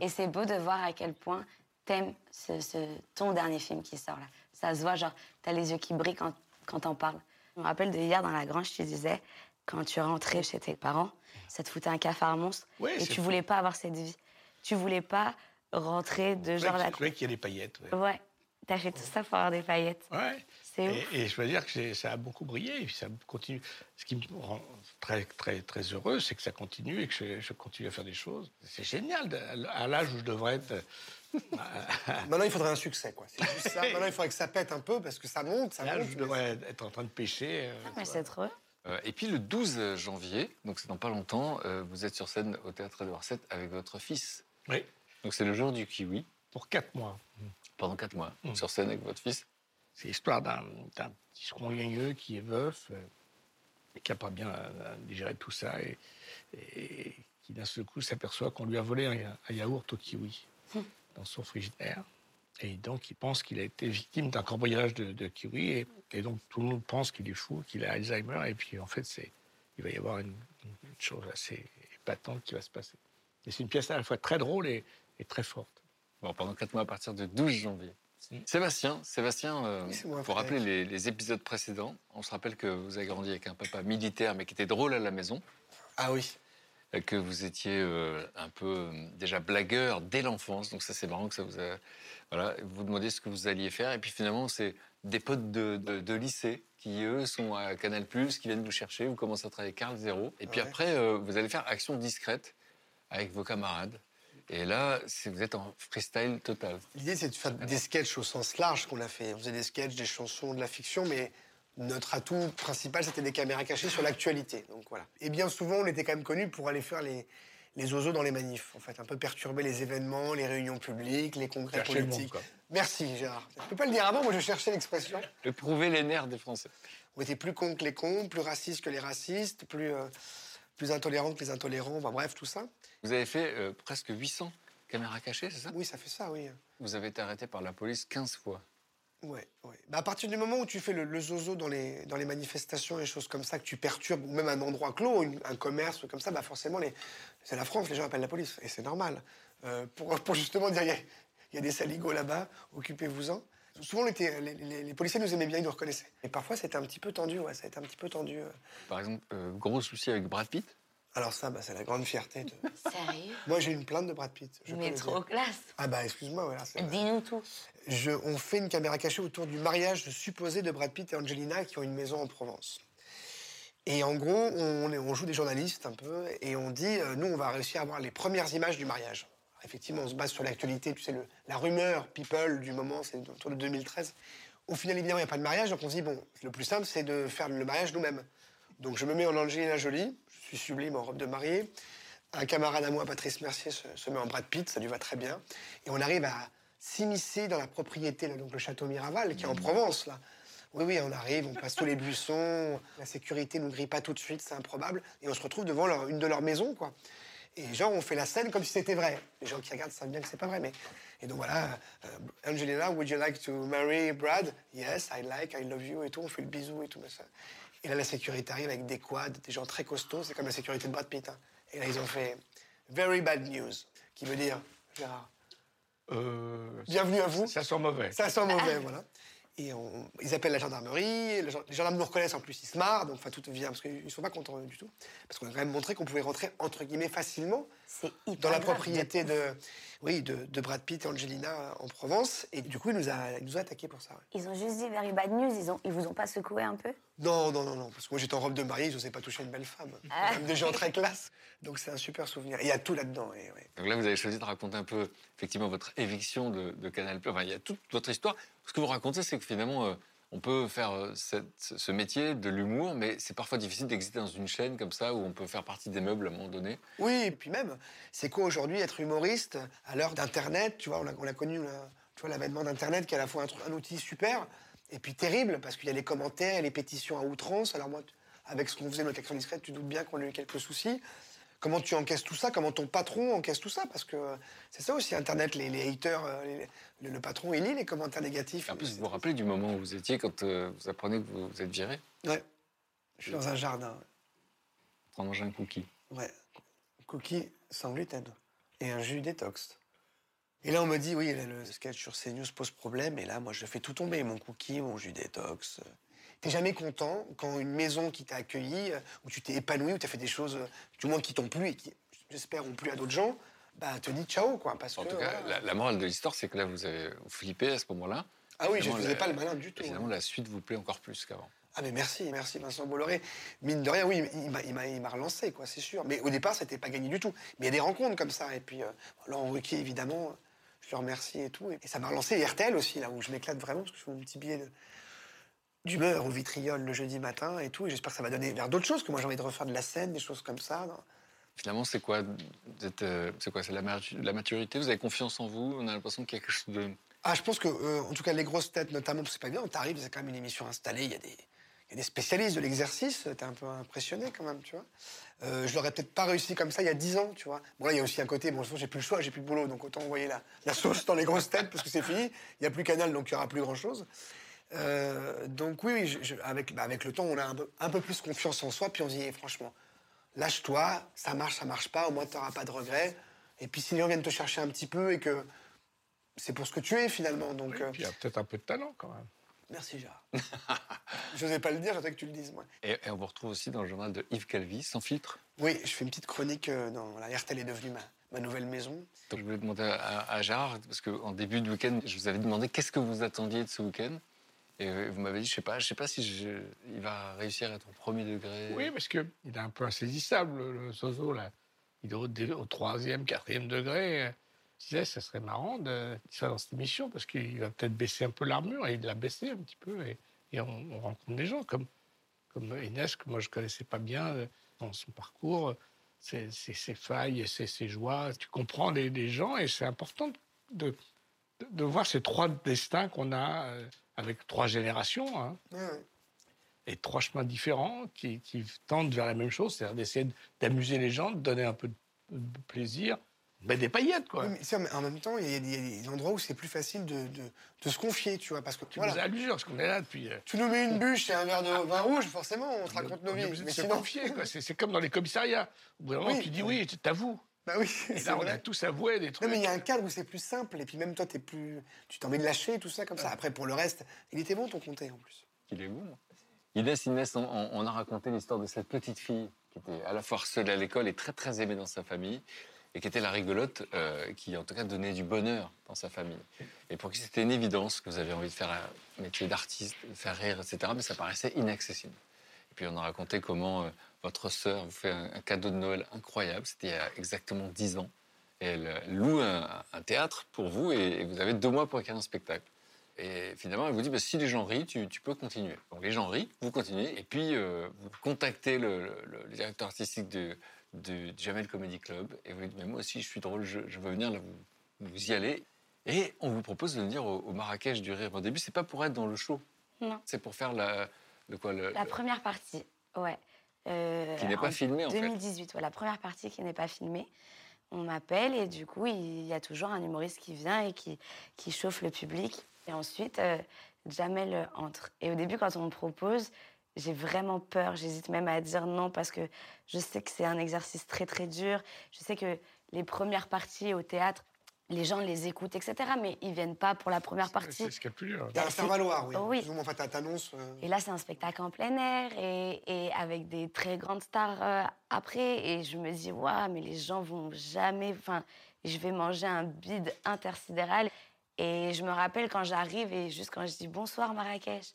Et c'est beau de voir à quel point t'aimes ce, ce- ton dernier film qui sort là. Ça se voit, genre, t'as les yeux qui brillent quand, quand t'en parles. Je me rappelle de hier dans la grange, tu disais, quand tu rentrais chez tes parents, ça te foutait un cafard monstre. Ouais, et tu fou. voulais pas avoir cette vie. Tu voulais pas rentrer de genre la. c'est vrai qu'il y a des paillettes. ouais. Ouais, t'as fait tout ça pour avoir des paillettes. Ouais. C'est ouf. Et, et je veux dire que ça a beaucoup brillé, et puis ça continue. Ce qui me rend très, très, très heureux, c'est que ça continue et que je, je continue à faire des choses. C'est génial, de- à l'âge où je devrais être. Maintenant, il faudrait un succès, quoi. C'est juste ça. Maintenant, il faudrait que ça pète un peu parce que ça monte, ça Là, monte. je devrais être en train de pêcher. euh, mais c'est trop. Euh, et puis le 12 janvier, donc c'est dans pas longtemps, euh, vous êtes sur scène au Théâtre Édouard VII avec votre fils. Oui. Donc c'est le jour du kiwi. Pour quatre mois. Pendant quatre mois, Mm. sur scène avec votre fils. C'est l'histoire d'un petit scrogneux qui est veuf euh, et qui n'a pas bien euh, digéré tout ça et, et qui d'un seul coup s'aperçoit qu'on lui a volé un, un yaourt au kiwi dans son frigidaire. Et donc il pense qu'il a été victime d'un cambriolage de, de kiwi et, et donc tout le monde pense qu'il est fou, qu'il a Alzheimer et puis en fait c'est il va y avoir une, une chose assez épatante qui va se passer. Et c'est une pièce à la fois très drôle et, et très forte. Bon, pendant quatre mois à partir du 12 janvier. Sébastien, Sébastien, euh, Oui, pour rappeler les, les épisodes précédents, on se rappelle que vous avez grandi avec un papa militaire mais qui était drôle à la maison. Ah oui. Que vous étiez euh, un peu euh, déjà blagueur dès l'enfance, donc ça c'est marrant que ça vous a... Voilà, vous vous demandez ce que vous alliez faire, et puis finalement c'est des potes de, de- de lycée qui eux sont à Canal+, qui viennent vous chercher, vous commencez à travailler Carl Zéro, et puis Ouais. après euh, vous allez faire action discrète avec vos camarades, et là vous êtes en freestyle total. L'idée, c'est de faire des sketchs au sens large qu'on a fait. On faisait des sketchs, des chansons, de la fiction, mais notre atout principal, c'était des caméras cachées sur l'actualité. Donc voilà. Et bien souvent, on était quand même connus pour aller faire les, les oiseaux dans les manifs, en fait. Un peu perturber les événements, les réunions publiques, les congrès Chercher le monde, politiques. quoi. Merci, Gérard. Je peux pas le dire avant, moi je cherchais l'expression. De prouver les nerfs des Français. On était plus cons que les cons, plus racistes que les racistes, plus, euh, plus intolérants que les intolérants, enfin bref, tout ça. Vous avez fait euh, presque 800 caméras cachées, c'est ça? Oui, ça fait ça, oui. Vous avez été arrêté par la police 15 fois. Ouais, ouais. Bah, à partir du moment où tu fais le, zozo dans les, dans les manifestations et choses comme ça, que tu perturbes, même un endroit clos, un commerce, comme ça, bah forcément, c'est la France, les gens appellent la police. Et c'est normal. Euh, pour, pour justement dire, il y a- des saligots là-bas, occupez-vous-en. Souvent, les, policiers nous aimaient bien, ils nous reconnaissaient. Et parfois, c'était un petit peu tendu, ouais, ça un petit peu tendu. euh. Par exemple, euh, gros souci avec Brad Pitt. Alors ça, bah, c'est la grande fierté. de- Sérieux? Moi, j'ai une plainte de Brad Pitt. je Mais trop classe. Ah bah, excuse-moi, voilà. Dis-nous tout. Je- on fait une caméra cachée autour du mariage supposé de Brad Pitt et Angelina qui ont une maison en Provence. Et en gros, on, joue des journalistes un peu et on dit, euh, nous, on va réussir à avoir les premières images du mariage. Alors, effectivement, on se base sur l'actualité, tu sais, le- la rumeur people du moment, c'est autour de 2013. Au final, évidemment, il n'y a pas de mariage, donc on se dit, bon, le plus simple, c'est de faire le mariage nous-mêmes. Donc je me mets en Angelina Jolie, suis sublime en robe de mariée. Un camarade à moi, Patrice Mercier, se, met en Brad Pitt, ça lui va très bien. Et on arrive à s'immiscer dans la propriété, là, donc le château Miraval, qui est en Provence, là. Oui, oui, on arrive, on passe tous les buissons, la sécurité nous grille pas tout de suite, c'est improbable, et on se retrouve devant une de leurs maisons, quoi. Et genre, on fait la scène comme si c'était vrai. Les gens qui regardent savent bien que c'est pas vrai. Mais... Et donc voilà, euh, Angelina, would you like to marry Brad? Yes, I like, I love you et tout. On fait le bisou et tout. ça. Et là, la sécurité arrive avec des quads, des gens très costauds. C'est comme la sécurité de Brad Pitt. hein. Et là, ils ont fait very bad news, qui veut dire, Gérard, Euh, bienvenue à vous. Ça sent mauvais. Ça sent mauvais, voilà. Et on- ils appellent la gendarmerie, le gen- les gendarmes nous reconnaissent en plus, ils se marrent, donc enfin tout vient, parce qu'ils ne sont pas contents du tout. Parce qu'on a quand même montré qu'on pouvait rentrer, entre guillemets, facilement dans la propriété de, oui, de, de Brad Pitt et Angelina en Provence. Et du coup, il nous a, il nous a attaqués pour ça. Ils ont juste dit very bad news, ils, ont, ils vous ont pas secoué un peu? Non, non, non, non, parce que moi j'étais en robe de mariée, je n'osais pas toucher une belle femme. Ah. Même des gens très classe. Donc c'est un super souvenir. Et il y a tout là-dedans. Et, ouais. Donc là, vous avez choisi de raconter un peu, effectivement, votre éviction de, de Canal+. Enfin, il y a toute votre histoire. Ce que vous racontez, c'est que finalement, euh, on peut faire euh, ce métier de l'humour, mais c'est parfois difficile d'exister dans une chaîne comme ça, où on peut faire partie des meubles à un moment donné. Oui, et puis même, c'est quoi aujourd'hui être humoriste à l'heure d'Internet Tu vois, on a, on a connu l'avènement d'Internet qui est à la fois un, un outil super et puis terrible parce qu'il y a les commentaires et les pétitions à outrance. Alors moi, avec ce qu'on faisait notre action discrète, tu doutes bien qu'on a eu quelques soucis. Comment tu encaisses tout ça Comment ton patron encaisse tout ça Parce que c'est ça aussi, Internet, les, les haters, euh, les- le, le patron, il lit les commentaires négatifs. En plus, vous vous rappelez du moment où vous étiez quand euh, vous apprenez que vous, vous êtes viré? Ouais. Je suis dans un jardin. en manger un cookie. Ouais. Cookie sans gluten. Et un jus détox. Et là, on me dit, oui, le sketch sur CNews pose problème. Et là, moi, je fais tout tomber. Mon cookie, mon jus détox. T'es jamais content quand une maison qui t'a accueilli, euh, où tu t'es épanoui, où t'as fait des choses, euh, du moins qui t'ont plu et qui, j'espère, ont plu à d'autres gens, bah, te dit ciao, quoi. Parce En que, tout cas, voilà. la, la morale de l'histoire, c'est que là, vous avez flippé à ce moment-là. Ah oui, je Finalement, faisais pas le malin du tout. Finalement, la suite vous plaît encore plus qu'avant. Ah mais merci, merci Vincent Bolloré. Mine de rien, oui, il m'a- il relancé, quoi, c'est sûr. Mais au départ, c'était pas gagné du tout. Mais il y a des rencontres comme ça. Et puis, euh, Laurent Ruquier, évidemment, je le remercie et tout. Et ça m'a relancé. Et RTL aussi, là où je m'éclate vraiment, parce que je fais mon petit billet de- d'humeur au vitriol le jeudi matin et tout. Et j'espère que ça va donner vers d'autres choses, que moi j'ai envie de refaire de la scène, des choses comme ça. non? Finalement, c'est quoi euh, C'est quoi C'est la, matu- la maturité? Vous avez confiance en vous? On a l'impression qu'il y a quelque chose de. Ah, je pense que, euh, en tout cas, les grosses têtes, notamment, parce que c'est pas bien, t'arrives, c'est quand même une émission installée, il y a des, y a des spécialistes de l'exercice, t'es un peu impressionné quand même, tu vois. Euh, je l'aurais peut-être pas réussi comme ça il y a 10 ans, tu vois. Bon, là, il y a aussi un côté, bon, j'ai plus le choix, j'ai plus de boulot, donc autant envoyer la, la sauce dans les grosses têtes, parce que c'est fini, il n'y a plus Canal, donc il n'y aura plus grand-chose. Euh, donc oui, oui, je- je- avec, bah, avec le temps, on a un peu, un peu plus confiance en soi, puis on se dit, franchement, lâche-toi, ça marche, ça marche pas, au moins tu n'auras pas de regrets. Et puis si les gens viennent te chercher un petit peu et que c'est pour ce que tu es finalement, donc... euh, Il y a peut-être un peu de talent quand même. Merci Gérard. Je n'osais pas le dire, j'attendais que tu le dises, moi. Et, et on vous retrouve aussi dans le journal de Yves Calvi, sans filtre. Oui, je fais une petite chronique euh, dans... Voilà, RTL est devenue ma, ma nouvelle maison. Donc, je voulais demander à, à Gérard, parce qu'en début de week-end, je vous avais demandé qu'est-ce que vous attendiez de ce week-end? Et euh, vous m'avez dit, je sais sais pas si il va réussir à être au premier degré. Oui, parce qu'il est un peu insaisissable, le, Soso, là. Il est au, troisième, quatrième degré. Je disais, ça serait marrant de- qu'il soit dans cette émission, parce qu'il va peut-être baisser un peu l'armure, et il l'a baissé un petit peu, et, on, on rencontre des gens comme, comme Inès, que moi je connaissais pas bien euh, dans son parcours, ses, ses- failles ses, ses joies. Tu comprends les, gens, et c'est important de, de, de voir ces trois destins qu'on a euh, avec trois générations. hein Ouais, ouais. et trois chemins différents qui, qui tendent vers la même chose, c'est-à-dire d'essayer d'amuser les gens, de donner un peu de, plaisir, mais des paillettes, quoi. Oui, mais en même temps, il y, a des- il y a des endroits où c'est plus facile de, de- de se confier, tu vois, parce que Tu voilà. nous as l'usure, parce qu'on est là depuis... euh, Tu nous mets une bûche et un verre de vin rouge, forcément, on te raconte nos on vies. Mais sinon, confier, quoi. C'est c'est comme dans les commissariats. Au bout d'un moment, Oui. tu dis oui, tu t'avoues. Bah oui, Et là, on a tous avoué des Non, trucs. mais il y a un cadre où c'est plus simple, et puis même toi, t'es plus, tu t'en mets de lâcher, tout ça comme ça. Après, pour le reste, il était bon ton comté en plus. Il est bon. Inès, Inès, on, on- on a raconté l'histoire de cette petite fille qui était à la fois harcelée à l'école et très très aimée dans sa famille, et qui était la rigolote, euh, qui en tout cas donnait du bonheur dans sa famille. Et pour qui c'était une évidence que vous avez envie de faire un métier d'artiste, de faire rire, etc., mais ça paraissait inaccessible. Et puis on a raconté comment euh, votre sœur vous fait un, cadeau de Noël incroyable, c'était il y a exactement 10 ans. Et elle euh, loue un, un théâtre pour vous, et, et vous avez deux mois pour écrire un spectacle. Et finalement, elle vous dit, bah, si les gens rient, tu, tu peux continuer. Donc les gens rient, vous continuez, et puis euh, vous contactez le, le- le directeur artistique du, du Jamel Comedy Club, et vous lui dites, mais moi aussi je suis drôle, je, je veux venir, là vous, vous y allez. Et on vous propose de venir au, au Marrakech du Rire. Au début, c'est pas pour être dans le show, Non. c'est pour faire la, le quoi, le, La première partie, ouais. Euh, Qui n'est pas filmée, en fait. 2018, ouais, la première partie qui n'est pas filmée. On m'appelle et du coup, il y a toujours un humoriste qui vient et qui, qui chauffe le public. Et ensuite, euh, Jamel entre. Et au début, quand on me propose, j'ai vraiment peur. J'hésite même à dire non parce que je sais que c'est un exercice très très dur. Je sais que les premières parties au théâtre, les gens les écoutent, etc. Mais ils viennent pas pour la première partie. C'est ce qu'il y a de plus dur. Faire valoir, oui. Oui. Plus enfin, t'annonces. euh, Et là, c'est un spectacle en plein air et, et avec des très grandes stars euh, après. Et je me dis, waouh, mais les gens vont jamais. Enfin, je vais manger un bide intersidéral. Et je me rappelle quand j'arrive et juste quand je dis bonsoir Marrakech,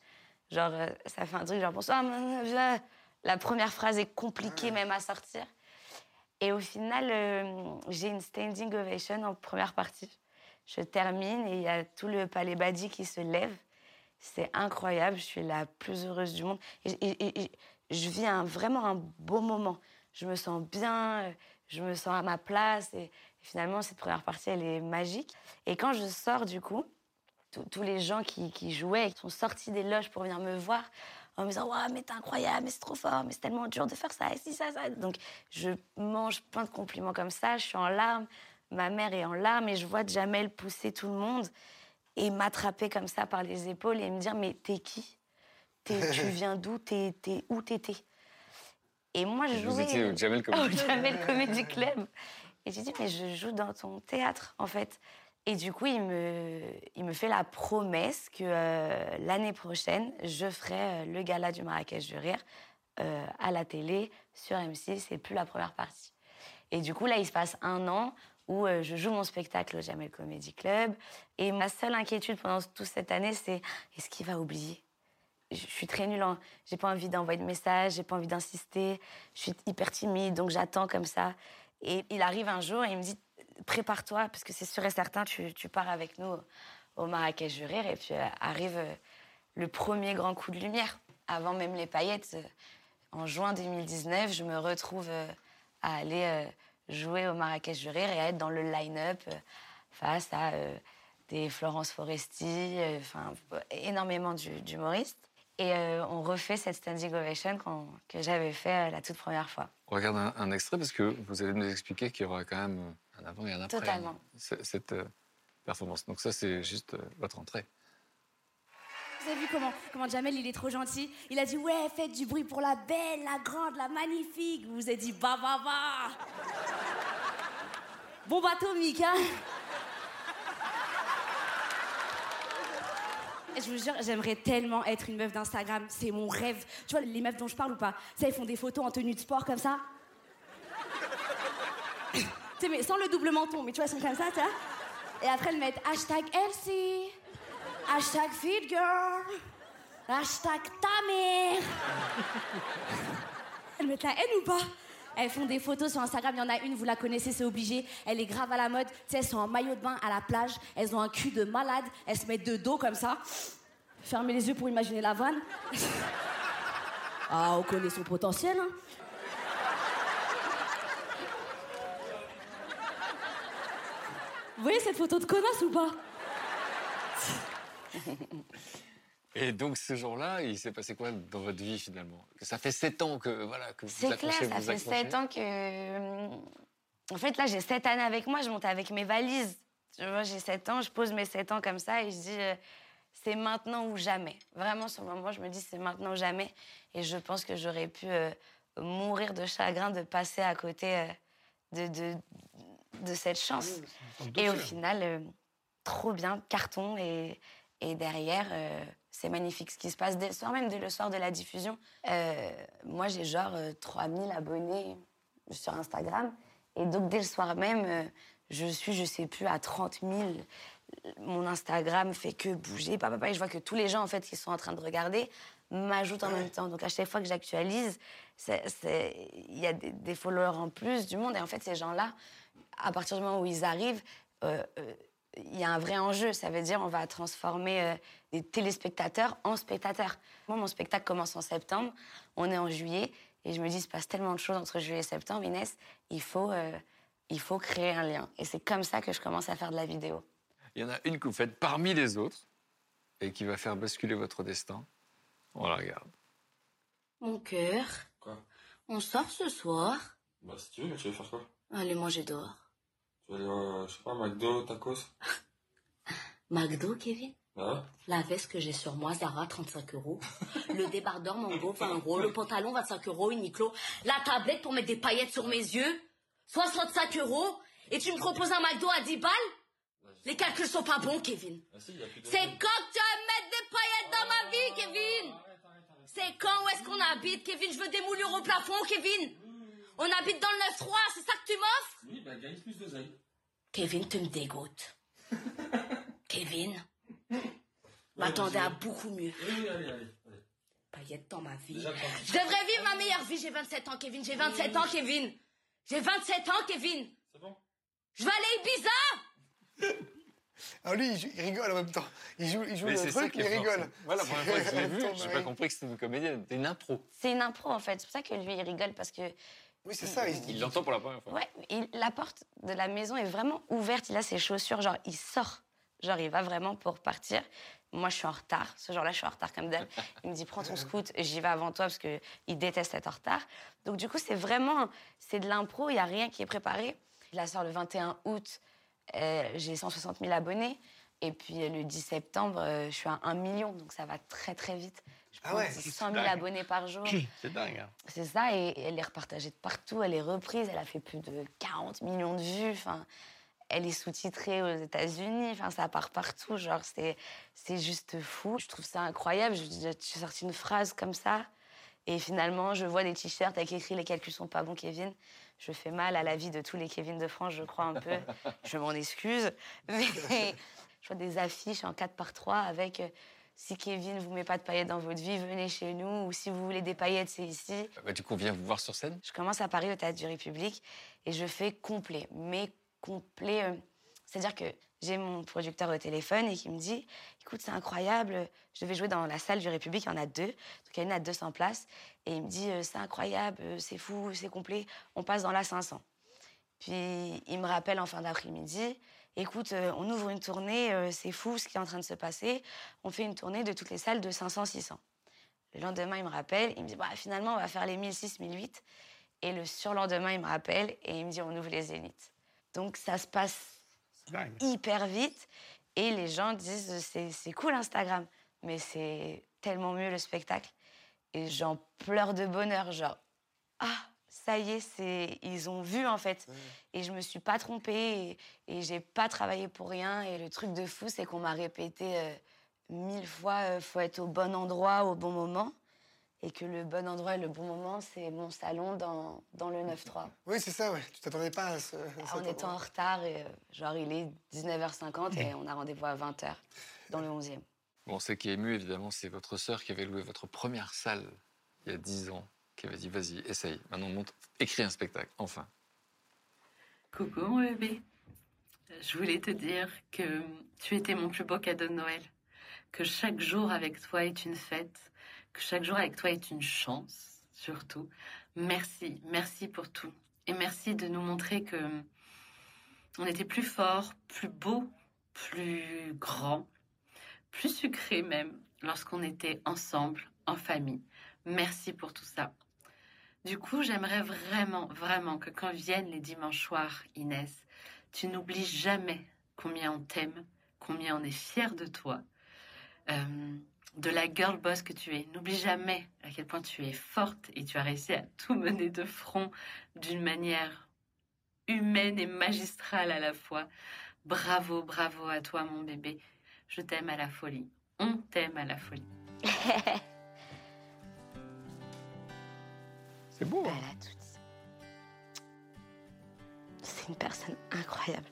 genre, euh, ça fait un truc genre bonsoir. La première phrase est compliquée même à sortir. Et au final, euh, j'ai une standing ovation en première partie. Je termine et il y a tout le palais Badi qui se lève. C'est incroyable, je suis la plus heureuse du monde. Et, je vis vraiment un beau moment. Je me sens bien, euh, je me sens à ma place. Et, finalement, cette première partie, elle est magique. Et quand je sors, du coup, tous- les gens qui, qui jouaient sont sortis des loges pour venir me voir en me disant Waouh, mais t'es incroyable, mais c'est trop fort, mais c'est tellement dur de faire ça, et si, ça, ça. Donc, je mange plein de compliments comme ça, je suis en larmes, ma mère est en larmes, et je vois Jamel pousser tout le monde et m'attraper comme ça par les épaules et me dire Mais t'es qui? Tu viens d'où? T'es Où t'étais? Et moi, je Vous jouais étiez au Jamel Comedy au Jamel Comedy Club. Et j'ai dit, mais je joue dans ton théâtre, en fait. Et du coup, il me, il me fait la promesse que euh, l'année prochaine, je ferai euh, le gala du Marrakech du Rire euh, à la télé, sur M6, c'est plus la première partie. Et du coup, là, il se passe un an où je joue mon spectacle au Jamel Comedy Club. Et ma seule inquiétude pendant toute cette année, c'est est-ce qu'il va oublier? Je suis très nulle. en- J'ai pas envie d'envoyer de messages, j'ai pas envie d'insister. Je suis hyper timide, donc j'attends comme ça. Et il arrive un jour et il me dit prépare-toi, parce que c'est sûr et certain, tu, pars avec nous au Marrakech du Rire. Et puis euh, arrive euh, le premier grand coup de lumière. Avant même les paillettes, euh, en juin 2019, je me retrouve à aller jouer au Marrakech du Rire et à être dans le line-up face à des Florence Foresti, enfin énormément d'humoristes. Et on refait cette standing ovation que j'avais fait la toute première fois. On regarde un extrait parce que vous allez nous expliquer qu'il y aura quand même un avant et un après. Totalement. hein, ce- cette euh, performance. Donc ça, c'est juste euh, votre entrée. Vous avez vu comment, comment Jamel, il est trop gentil Il a dit Ouais, faites du bruit pour la belle, la grande, la magnifique. Vous vous êtes dit Bah, bah, bah Bon bateau, Mika Et je vous jure, j'aimerais tellement être une meuf d'Instagram. C'est mon rêve. Tu vois, les meufs dont je parle ou pas Ça, ils font des photos en tenue de sport comme ça. Sais, mais sans le double menton, mais tu vois, elles sont comme ça, tu vois. Et après, elles mettent hashtag Elsie, hashtag Feed hashtag ta. Elles mettent la haine ou pas? Elles font des photos sur Instagram, il y en a une, vous la connaissez, c'est obligé. Elle est grave à la mode. Tu sais, elles sont en maillot de bain à la plage, elles ont un cul de malade, elles se mettent de dos comme ça. Fermez les yeux pour imaginer la vanne. ah, on connaît son potentiel, hein. Vous voyez cette photo de connasse ou pas? Et donc ce jour-là, il s'est passé quoi dans votre vie finalement? Ça fait sept ans que voilà que vous C'est clair, ça vous fait sept ans que. euh, En fait, là, j'ai sept années avec moi, je monte avec mes valises. Tu vois, j'ai sept ans, je pose mes sept ans comme ça et je dis euh, c'est maintenant ou jamais. Vraiment, sur le moment, je me dis c'est maintenant ou jamais. Et je pense que j'aurais pu euh, mourir de chagrin de passer à côté euh, de, de, de cette chance. Et au final, euh, trop bien, carton. Et, et derrière, euh, c'est magnifique ce qui se passe dès le soir, même dès le soir de la diffusion. Euh, moi, j'ai genre euh, 3000 abonnés sur Instagram. Et donc, dès le soir même, je suis, je sais plus, à 30 000. Mon Instagram fait que bouger. Papa, papa, et je vois que tous les gens, en fait, qui sont en train de regarder, m'ajoutent en même temps. Donc, à chaque fois que j'actualise, il y a des, des followers en plus du monde. Et en fait, ces gens-là, à partir du moment où ils arrivent, euh, euh, il y a un vrai enjeu. Ça veut dire on va transformer euh, des téléspectateurs en spectateurs. Moi, mon spectacle commence en septembre. On est en juillet. Et je me dis, il se passe tellement de choses entre juillet et septembre, Inès. Il faut, euh, il faut créer un lien. Et c'est comme ça que je commence à faire de la vidéo. Il y en a une que vous faites parmi les autres et qui va faire basculer votre destin. On la regarde. Mon cœur, On sort ce soir Bah, si tu veux, mais tu veux faire quoi? Allez manger dehors. Tu veux aller, euh, je sais pas, McDo, tacos McDo, Kevin? Ouais. La veste que j'ai sur moi, Zara, 35 euros. Le débardeur Mango, 20 euros. Le pantalon, 25 euros, Uniqlo. La tablette pour mettre des paillettes sur mes yeux, 65 euros. Et tu me proposes un McDo à 10 balles? Les calculs sont pas bons, Kevin. Si, y a plus de... C'est quand que tu vas mettre des paillettes dans ma vie, Kevin? C'est quand où est-ce qu'on habite, Kevin? Je veux des moulures au plafond, Kevin On habite dans le 9-3, c'est ça que tu m'offres? Oui, bah gagne plus d'oseille. Kevin, tu me dégoûtes. Kevin M'attendais à beaucoup mieux. Oui, oui, allez, allez. allez. Paillettes dans ma vie. Déjà, Je devrais vivre ma meilleure vie. J'ai 27 ans, Kevin. J'ai 27 ans, Kevin. J'ai 27 ans, Kevin. C'est bon? Je vais aller à Ibiza Ah, lui, il, joue- il rigole en même temps. Il joue, il joue Mais le truc, mais il rigole. Moi, la première fois que je l'ai vu, j'ai mari. pas compris que c'était une comédienne. C'était une impro. C'est une impro en fait. C'est pour ça que lui il rigole parce que Oui, c'est ça. il- Il l'entend pour la première fois. ouais, il- la porte de la maison est vraiment ouverte. Il a ses chaussures, genre il sort, genre il va vraiment pour partir. Moi je suis en retard. Ce jour-là je suis en retard comme d'hab. Il me dit prends ton scoot, j'y vais avant toi parce que il déteste être en retard. Donc du coup c'est vraiment c'est de l'impro. Il y a rien qui est préparé. Il la sort le 21 août. euh, J'ai 160 000 abonnés. Et puis euh, le 10 septembre, euh, je suis à 1 million, donc ça va très très vite. Je Ah prends ouais, 100 000 dingue. abonnés par jour. C'est dingue. hein. C'est ça, et elle est repartagée de partout, elle est reprise, elle a fait plus de 40 millions de vues, enfin, elle est sous-titrée aux États-Unis, enfin, ça part partout, genre, c'est, c'est juste fou. Je trouve ça incroyable, je j'ai sorti une phrase comme ça, et finalement, je vois des t-shirts avec écrit « Les calculs sont pas bons, Kevin ». Je fais mal à la vie de tous les Kevin de France, je crois un peu. Je m'en excuse. Mais je vois des affiches en 4 par 3 avec si Kevin vous met pas de paillettes dans votre vie, venez chez nous. Ou si vous voulez des paillettes, c'est ici. Bah, du coup, on vient vous voir sur scène. Je commence à Paris au Théâtre du République et je fais complet. Mais complet, euh, c'est-à-dire que j'ai mon producteur au téléphone et qui me dit Écoute, c'est incroyable, je devais jouer dans la salle du République, il y en a deux. Donc il y en a une à 200 places. Et il me dit euh, C'est incroyable, euh, c'est fou, c'est complet, on passe dans la 500. Puis il me rappelle en fin d'après-midi Écoute, euh, on ouvre une tournée, euh, c'est fou ce qui est en train de se passer. On fait une tournée de toutes les salles de 500-600. Le lendemain, il me rappelle, il me dit bah, finalement, on va faire les 1006, 1008. Et le surlendemain, il me rappelle et il me dit on ouvre les zéniths. Donc ça se passe hyper vite et les gens disent c'est cool Instagram, mais c'est tellement mieux le spectacle. Et j'en pleure de bonheur, genre ah ça y est, c'est ils ont vu en fait. Et je me suis pas trompée et, et j'ai pas travaillé pour rien. Et le truc de fou, c'est qu'on m'a répété euh, mille fois euh, faut être au bon endroit au bon moment. Et que le bon endroit et le bon moment, c'est mon salon dans, dans le 9-3. Oui, c'est ça, ouais. Tu t'attendais pas à ce. à cet En étant en retard, et, euh, genre il est 19h50 et on a rendez-vous à 20h dans le 11e. Bon, ce qui est ému, évidemment, c'est votre sœur qui avait loué votre première salle il y a 10 ans, qui avait dit vas-y, essaye. Maintenant, monte, écris un spectacle, enfin. Coucou mon bébé. Je voulais te dire que tu étais mon plus beau cadeau de Noël. Que chaque jour avec toi est une fête. Que chaque jour avec toi est une chance, surtout. Merci, merci pour tout. Et merci de nous montrer que on était plus fort, plus beau, plus grand, plus sucré même, lorsqu'on était ensemble, en famille. Merci pour tout ça. Du coup, j'aimerais vraiment, vraiment que quand viennent les dimanches soirs, Inès, tu n'oublies jamais combien on t'aime, combien on est fier de toi, euh, de la girl boss que tu es. N'oublie jamais à quel point tu es forte et tu as réussi à tout mener de front d'une manière humaine et magistrale à la fois. Bravo, bravo à toi, mon bébé. Je t'aime à la folie. On t'aime à la folie. C'est beau. hein. Elle a tout dit. C'est une personne incroyable.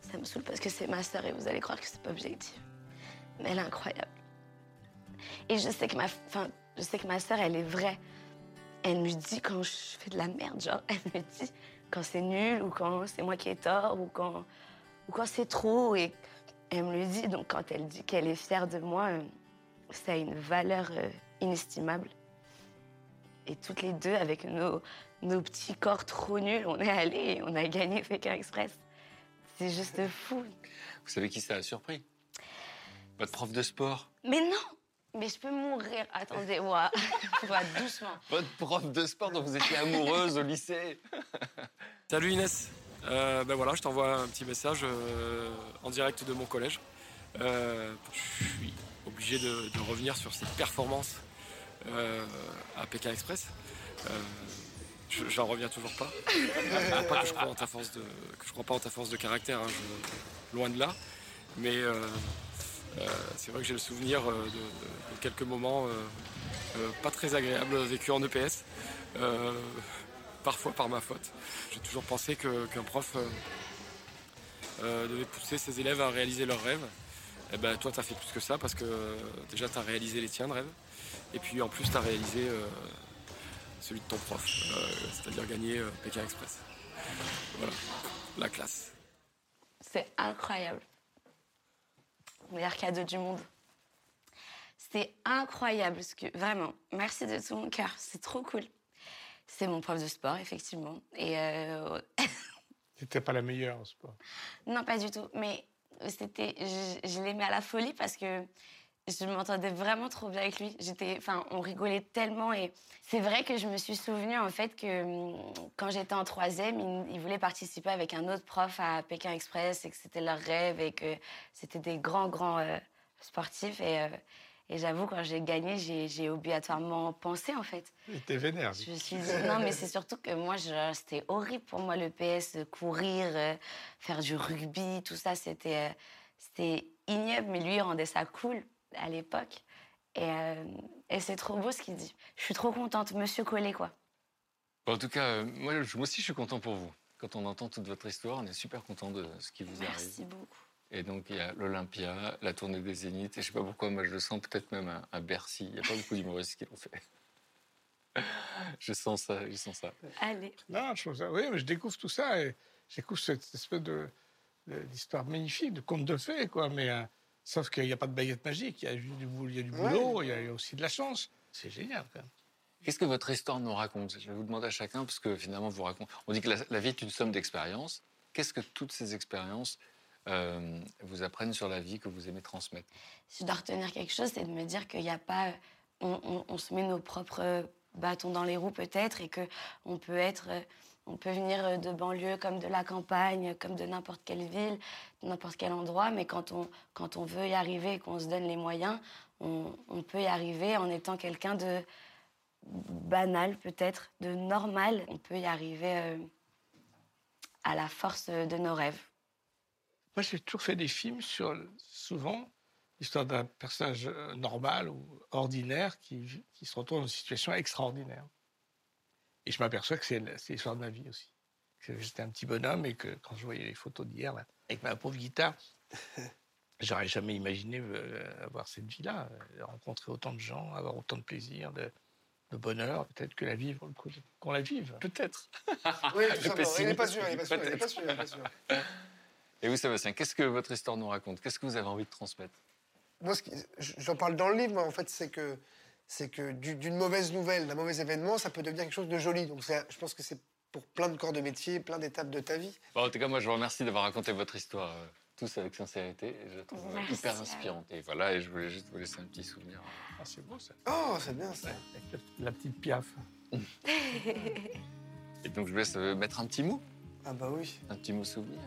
Ça me saoule parce que c'est ma sœur et vous allez croire que c'est pas objectif. Mais elle est incroyable. Et je sais que ma, enfin, je sais que ma sœur, elle est vraie. Elle me dit quand je fais de la merde, genre, elle me dit quand c'est nul ou quand c'est moi qui ai tort ou quand, ou quand c'est trop. Et elle me le dit. Donc quand elle dit qu'elle est fière de moi, euh, ça a une valeur euh, inestimable. Et toutes les deux, avec nos, nos petits corps trop nuls, on est allés et on a gagné Pékin Express. C'est juste fou. Vous savez qui ça a surpris? Votre prof de sport. Mais non Mais je peux mourir. Attendez. Ouais, doucement. Votre prof de sport dont vous étiez amoureuse au lycée. Salut Inès. Euh, ben voilà, je t'envoie un petit message euh, en direct de mon collège. Euh, je suis obligé de, de revenir sur cette performance à Pékin Express. Euh, je- J'en reviens toujours pas. Euh, pas que je crois crois pas en ta force de caractère, hein, loin de là. Mais euh, euh, c'est vrai que j'ai le souvenir euh, de, quelques moments euh, euh, pas très agréables vécus en EPS. euh, parfois par ma faute. J'ai toujours pensé qu'un prof euh, euh, devait pousser ses élèves à réaliser leurs rêves. Et ben, toi, tu as fait plus que ça parce que euh, déjà, tu as réalisé les tiens de rêve. Et puis en plus, tu as réalisé euh, celui de ton prof, euh, c'est-à-dire gagner euh, Pékin Express. Voilà, la classe. C'est incroyable. Meilleur cadeau du monde. C'est incroyable, ce que vraiment. Merci de tout mon cœur. C'est trop cool. C'est mon prof de sport, effectivement. Et euh, C'était pas la meilleure au sport. non, pas du tout. Mais c'était, je, je l'aimais à la folie parce que je m'entendais vraiment trop bien avec lui. J'étais, enfin, on rigolait tellement et c'est vrai que je me suis souvenu en fait que hum, quand j'étais en troisième, il, il voulait participer avec un autre prof à Pékin Express et que c'était leur rêve et que c'était des grands grands euh, sportifs et, euh, et j'avoue quand j'ai gagné, j'ai, obligatoirement pensé en fait. Il était vénère. Je me suis dit, non, mais c'est surtout que moi, c'était horrible pour moi, le PS, courir, euh, faire du rugby, tout ça, c'était euh, c'était ignoble, mais lui, il rendait ça cool à l'époque. Et, euh, et c'est trop beau ce qu'il dit. Je suis trop contente, monsieur Collet, quoi. En tout cas, euh, moi, je- moi aussi, je suis content pour vous. Quand on entend toute votre histoire, on est super content de ce qui vous arrive. Merci beaucoup. Et donc, il y a l'Olympia, la tournée des Zéniths, et je sais pas pourquoi, moi, je le sens peut-être même à, à Bercy. Il n'y a pas beaucoup d'humoristes qui l'ont fait. je sens ça, je sens ça. Allez. Non, je trouve ça. Oui, mais je découvre tout ça et je découvre cette espèce de de- d'histoire magnifique, de conte de fées, quoi. Mais euh, sauf qu'il n'y a pas de baguette magique. Il y a du, boulot- il y a du boulot, il y a- il y a aussi de la chance. C'est génial, quand même. Qu'est-ce que votre histoire nous raconte? Je vais vous demander à chacun, parce que finalement, vous racontez. On dit que la, la vie est une somme d'expériences. Qu'est-ce que toutes ces expériences euh, vous apprennent sur la vie que vous aimez transmettre? Si je dois retenir quelque chose, c'est de me dire qu'il n'y a pas. euh, On, on- on se met nos propres bâtons dans les roues, peut-être, et que on peut être. On peut venir euh, de banlieue comme de la campagne, comme de n'importe quelle ville, n'importe quel endroit, mais quand on, quand on veut y arriver et qu'on se donne les moyens, on, on peut y arriver en étant quelqu'un de banal, peut-être, de normal. On peut y arriver euh, à la force de nos rêves. Moi, j'ai toujours fait des films sur, souvent, l'histoire d'un personnage euh, normal ou ordinaire qui, qui se retrouve dans une situation extraordinaire. Et je m'aperçois que c'est l'histoire de ma vie aussi. Que j'étais un petit bonhomme et que quand je voyais les photos d'hier, là, avec ma pauvre guitare, j'aurais jamais imaginé euh, avoir cette vie-là, euh, rencontrer autant de gens, avoir autant de plaisir, de, de bonheur, peut-être que la vivre, qu'on la vive. Peut-être. Oui. Il n'est pas sûr, il n'est pas sûr, il n'est pas sûr, il pas sûr. Et vous, Sébastien, qu'est-ce que votre histoire nous raconte? Qu'est-ce que vous avez envie de transmettre? Moi, j'en parle dans le livre, moi, en fait, c'est que, c'est que du- d'une mauvaise nouvelle, d'un mauvais événement, ça peut devenir quelque chose de joli. Donc, je pense que c'est pour plein de corps de métier, plein d'étapes de ta vie. Bon, En tout cas, moi, je vous remercie d'avoir raconté votre histoire euh, tous avec sincérité. Et je la trouve euh, Merci hyper inspirante. Et voilà, et je voulais juste vous laisser un petit souvenir. Ah, c'est beau ça. Oh, c'est bien ça. Avec la, petite piaf. Et donc, je vous laisse mettre un petit mot. Ah bah oui. Un petit mot souvenir.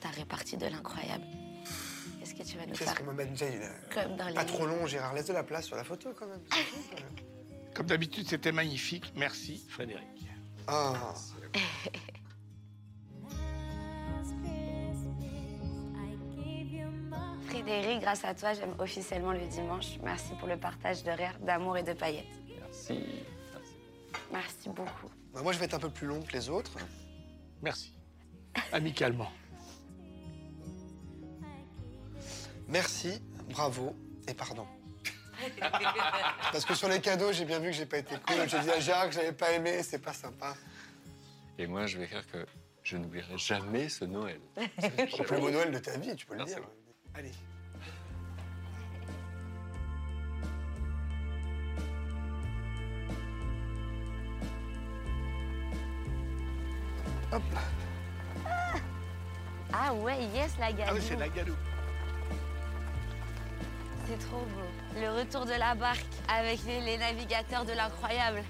Ta répartie de l'incroyable. Qu'est-ce que tu vas nous Qu'est-ce faire qu'on me met déjà il est Comme dans les... Pas trop long, Gérard, laisse de la place sur la photo quand même. Comme d'habitude, c'était magnifique. Merci, Frédéric. Ah. Frédéric, grâce à toi, j'aime officiellement le dimanche. Merci pour le partage de rire, d'amour et de paillettes. Merci. Merci beaucoup. Bah, moi, je vais être un peu plus long que les autres. Merci. Amicalement. Merci, bravo et pardon. Parce que sur les cadeaux, j'ai bien vu que j'ai pas été cool. J'ai dit à Gérard que j'avais pas aimé, c'est pas sympa. Et moi, je vais écrire que je n'oublierai jamais ce Noël. Le plus beau Noël de ta vie, tu peux le Merci. dire. Allez. Hop. Ah ouais, yes, la gadoue. Ah oui, c'est la gadoue. C'est trop beau. Le retour de la barque avec les, les navigateurs de l'incroyable.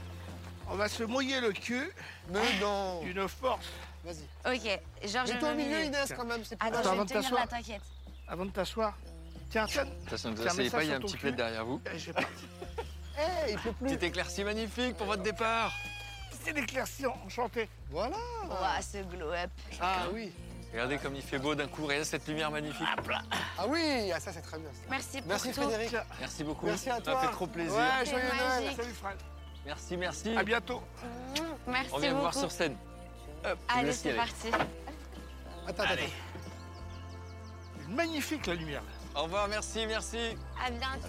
On va se mouiller le cul. Mais non. D'une force. Vas-y. Ok, Georges. Mets-toi au milieu, milieu. Inès, quand même. c'est plus Attends, Attends, je avant vais de tenir t'asseoir. là, t'inquiète. Avant de t'asseoir. Tiens, tiens. Attention, ne vous Tiens, mets asseyez pas, il y a un petit plaid derrière vous. Eh, j'ai pas- Eh, il plus. Petite éclaircie magnifique pour votre départ. C'est l'éclaircie, enchanté. Voilà. Ouah, ce glow-up. Ah oui. Regardez comme il fait beau d'un coup, regardez cette lumière magnifique. Ah oui, ah, ça c'est très bien. ça. Merci pour Merci tout. Frédéric. Merci beaucoup. Merci à Ça toi. m'a fait trop plaisir. Ouais, joyeux Noël. Salut Fred. Merci, merci. À bientôt. Merci On vient vous voir beaucoup. sur scène. Hop, Allez, c'est parti. Attends, attends. Magnifique la lumière. Au revoir, merci, merci. À bientôt.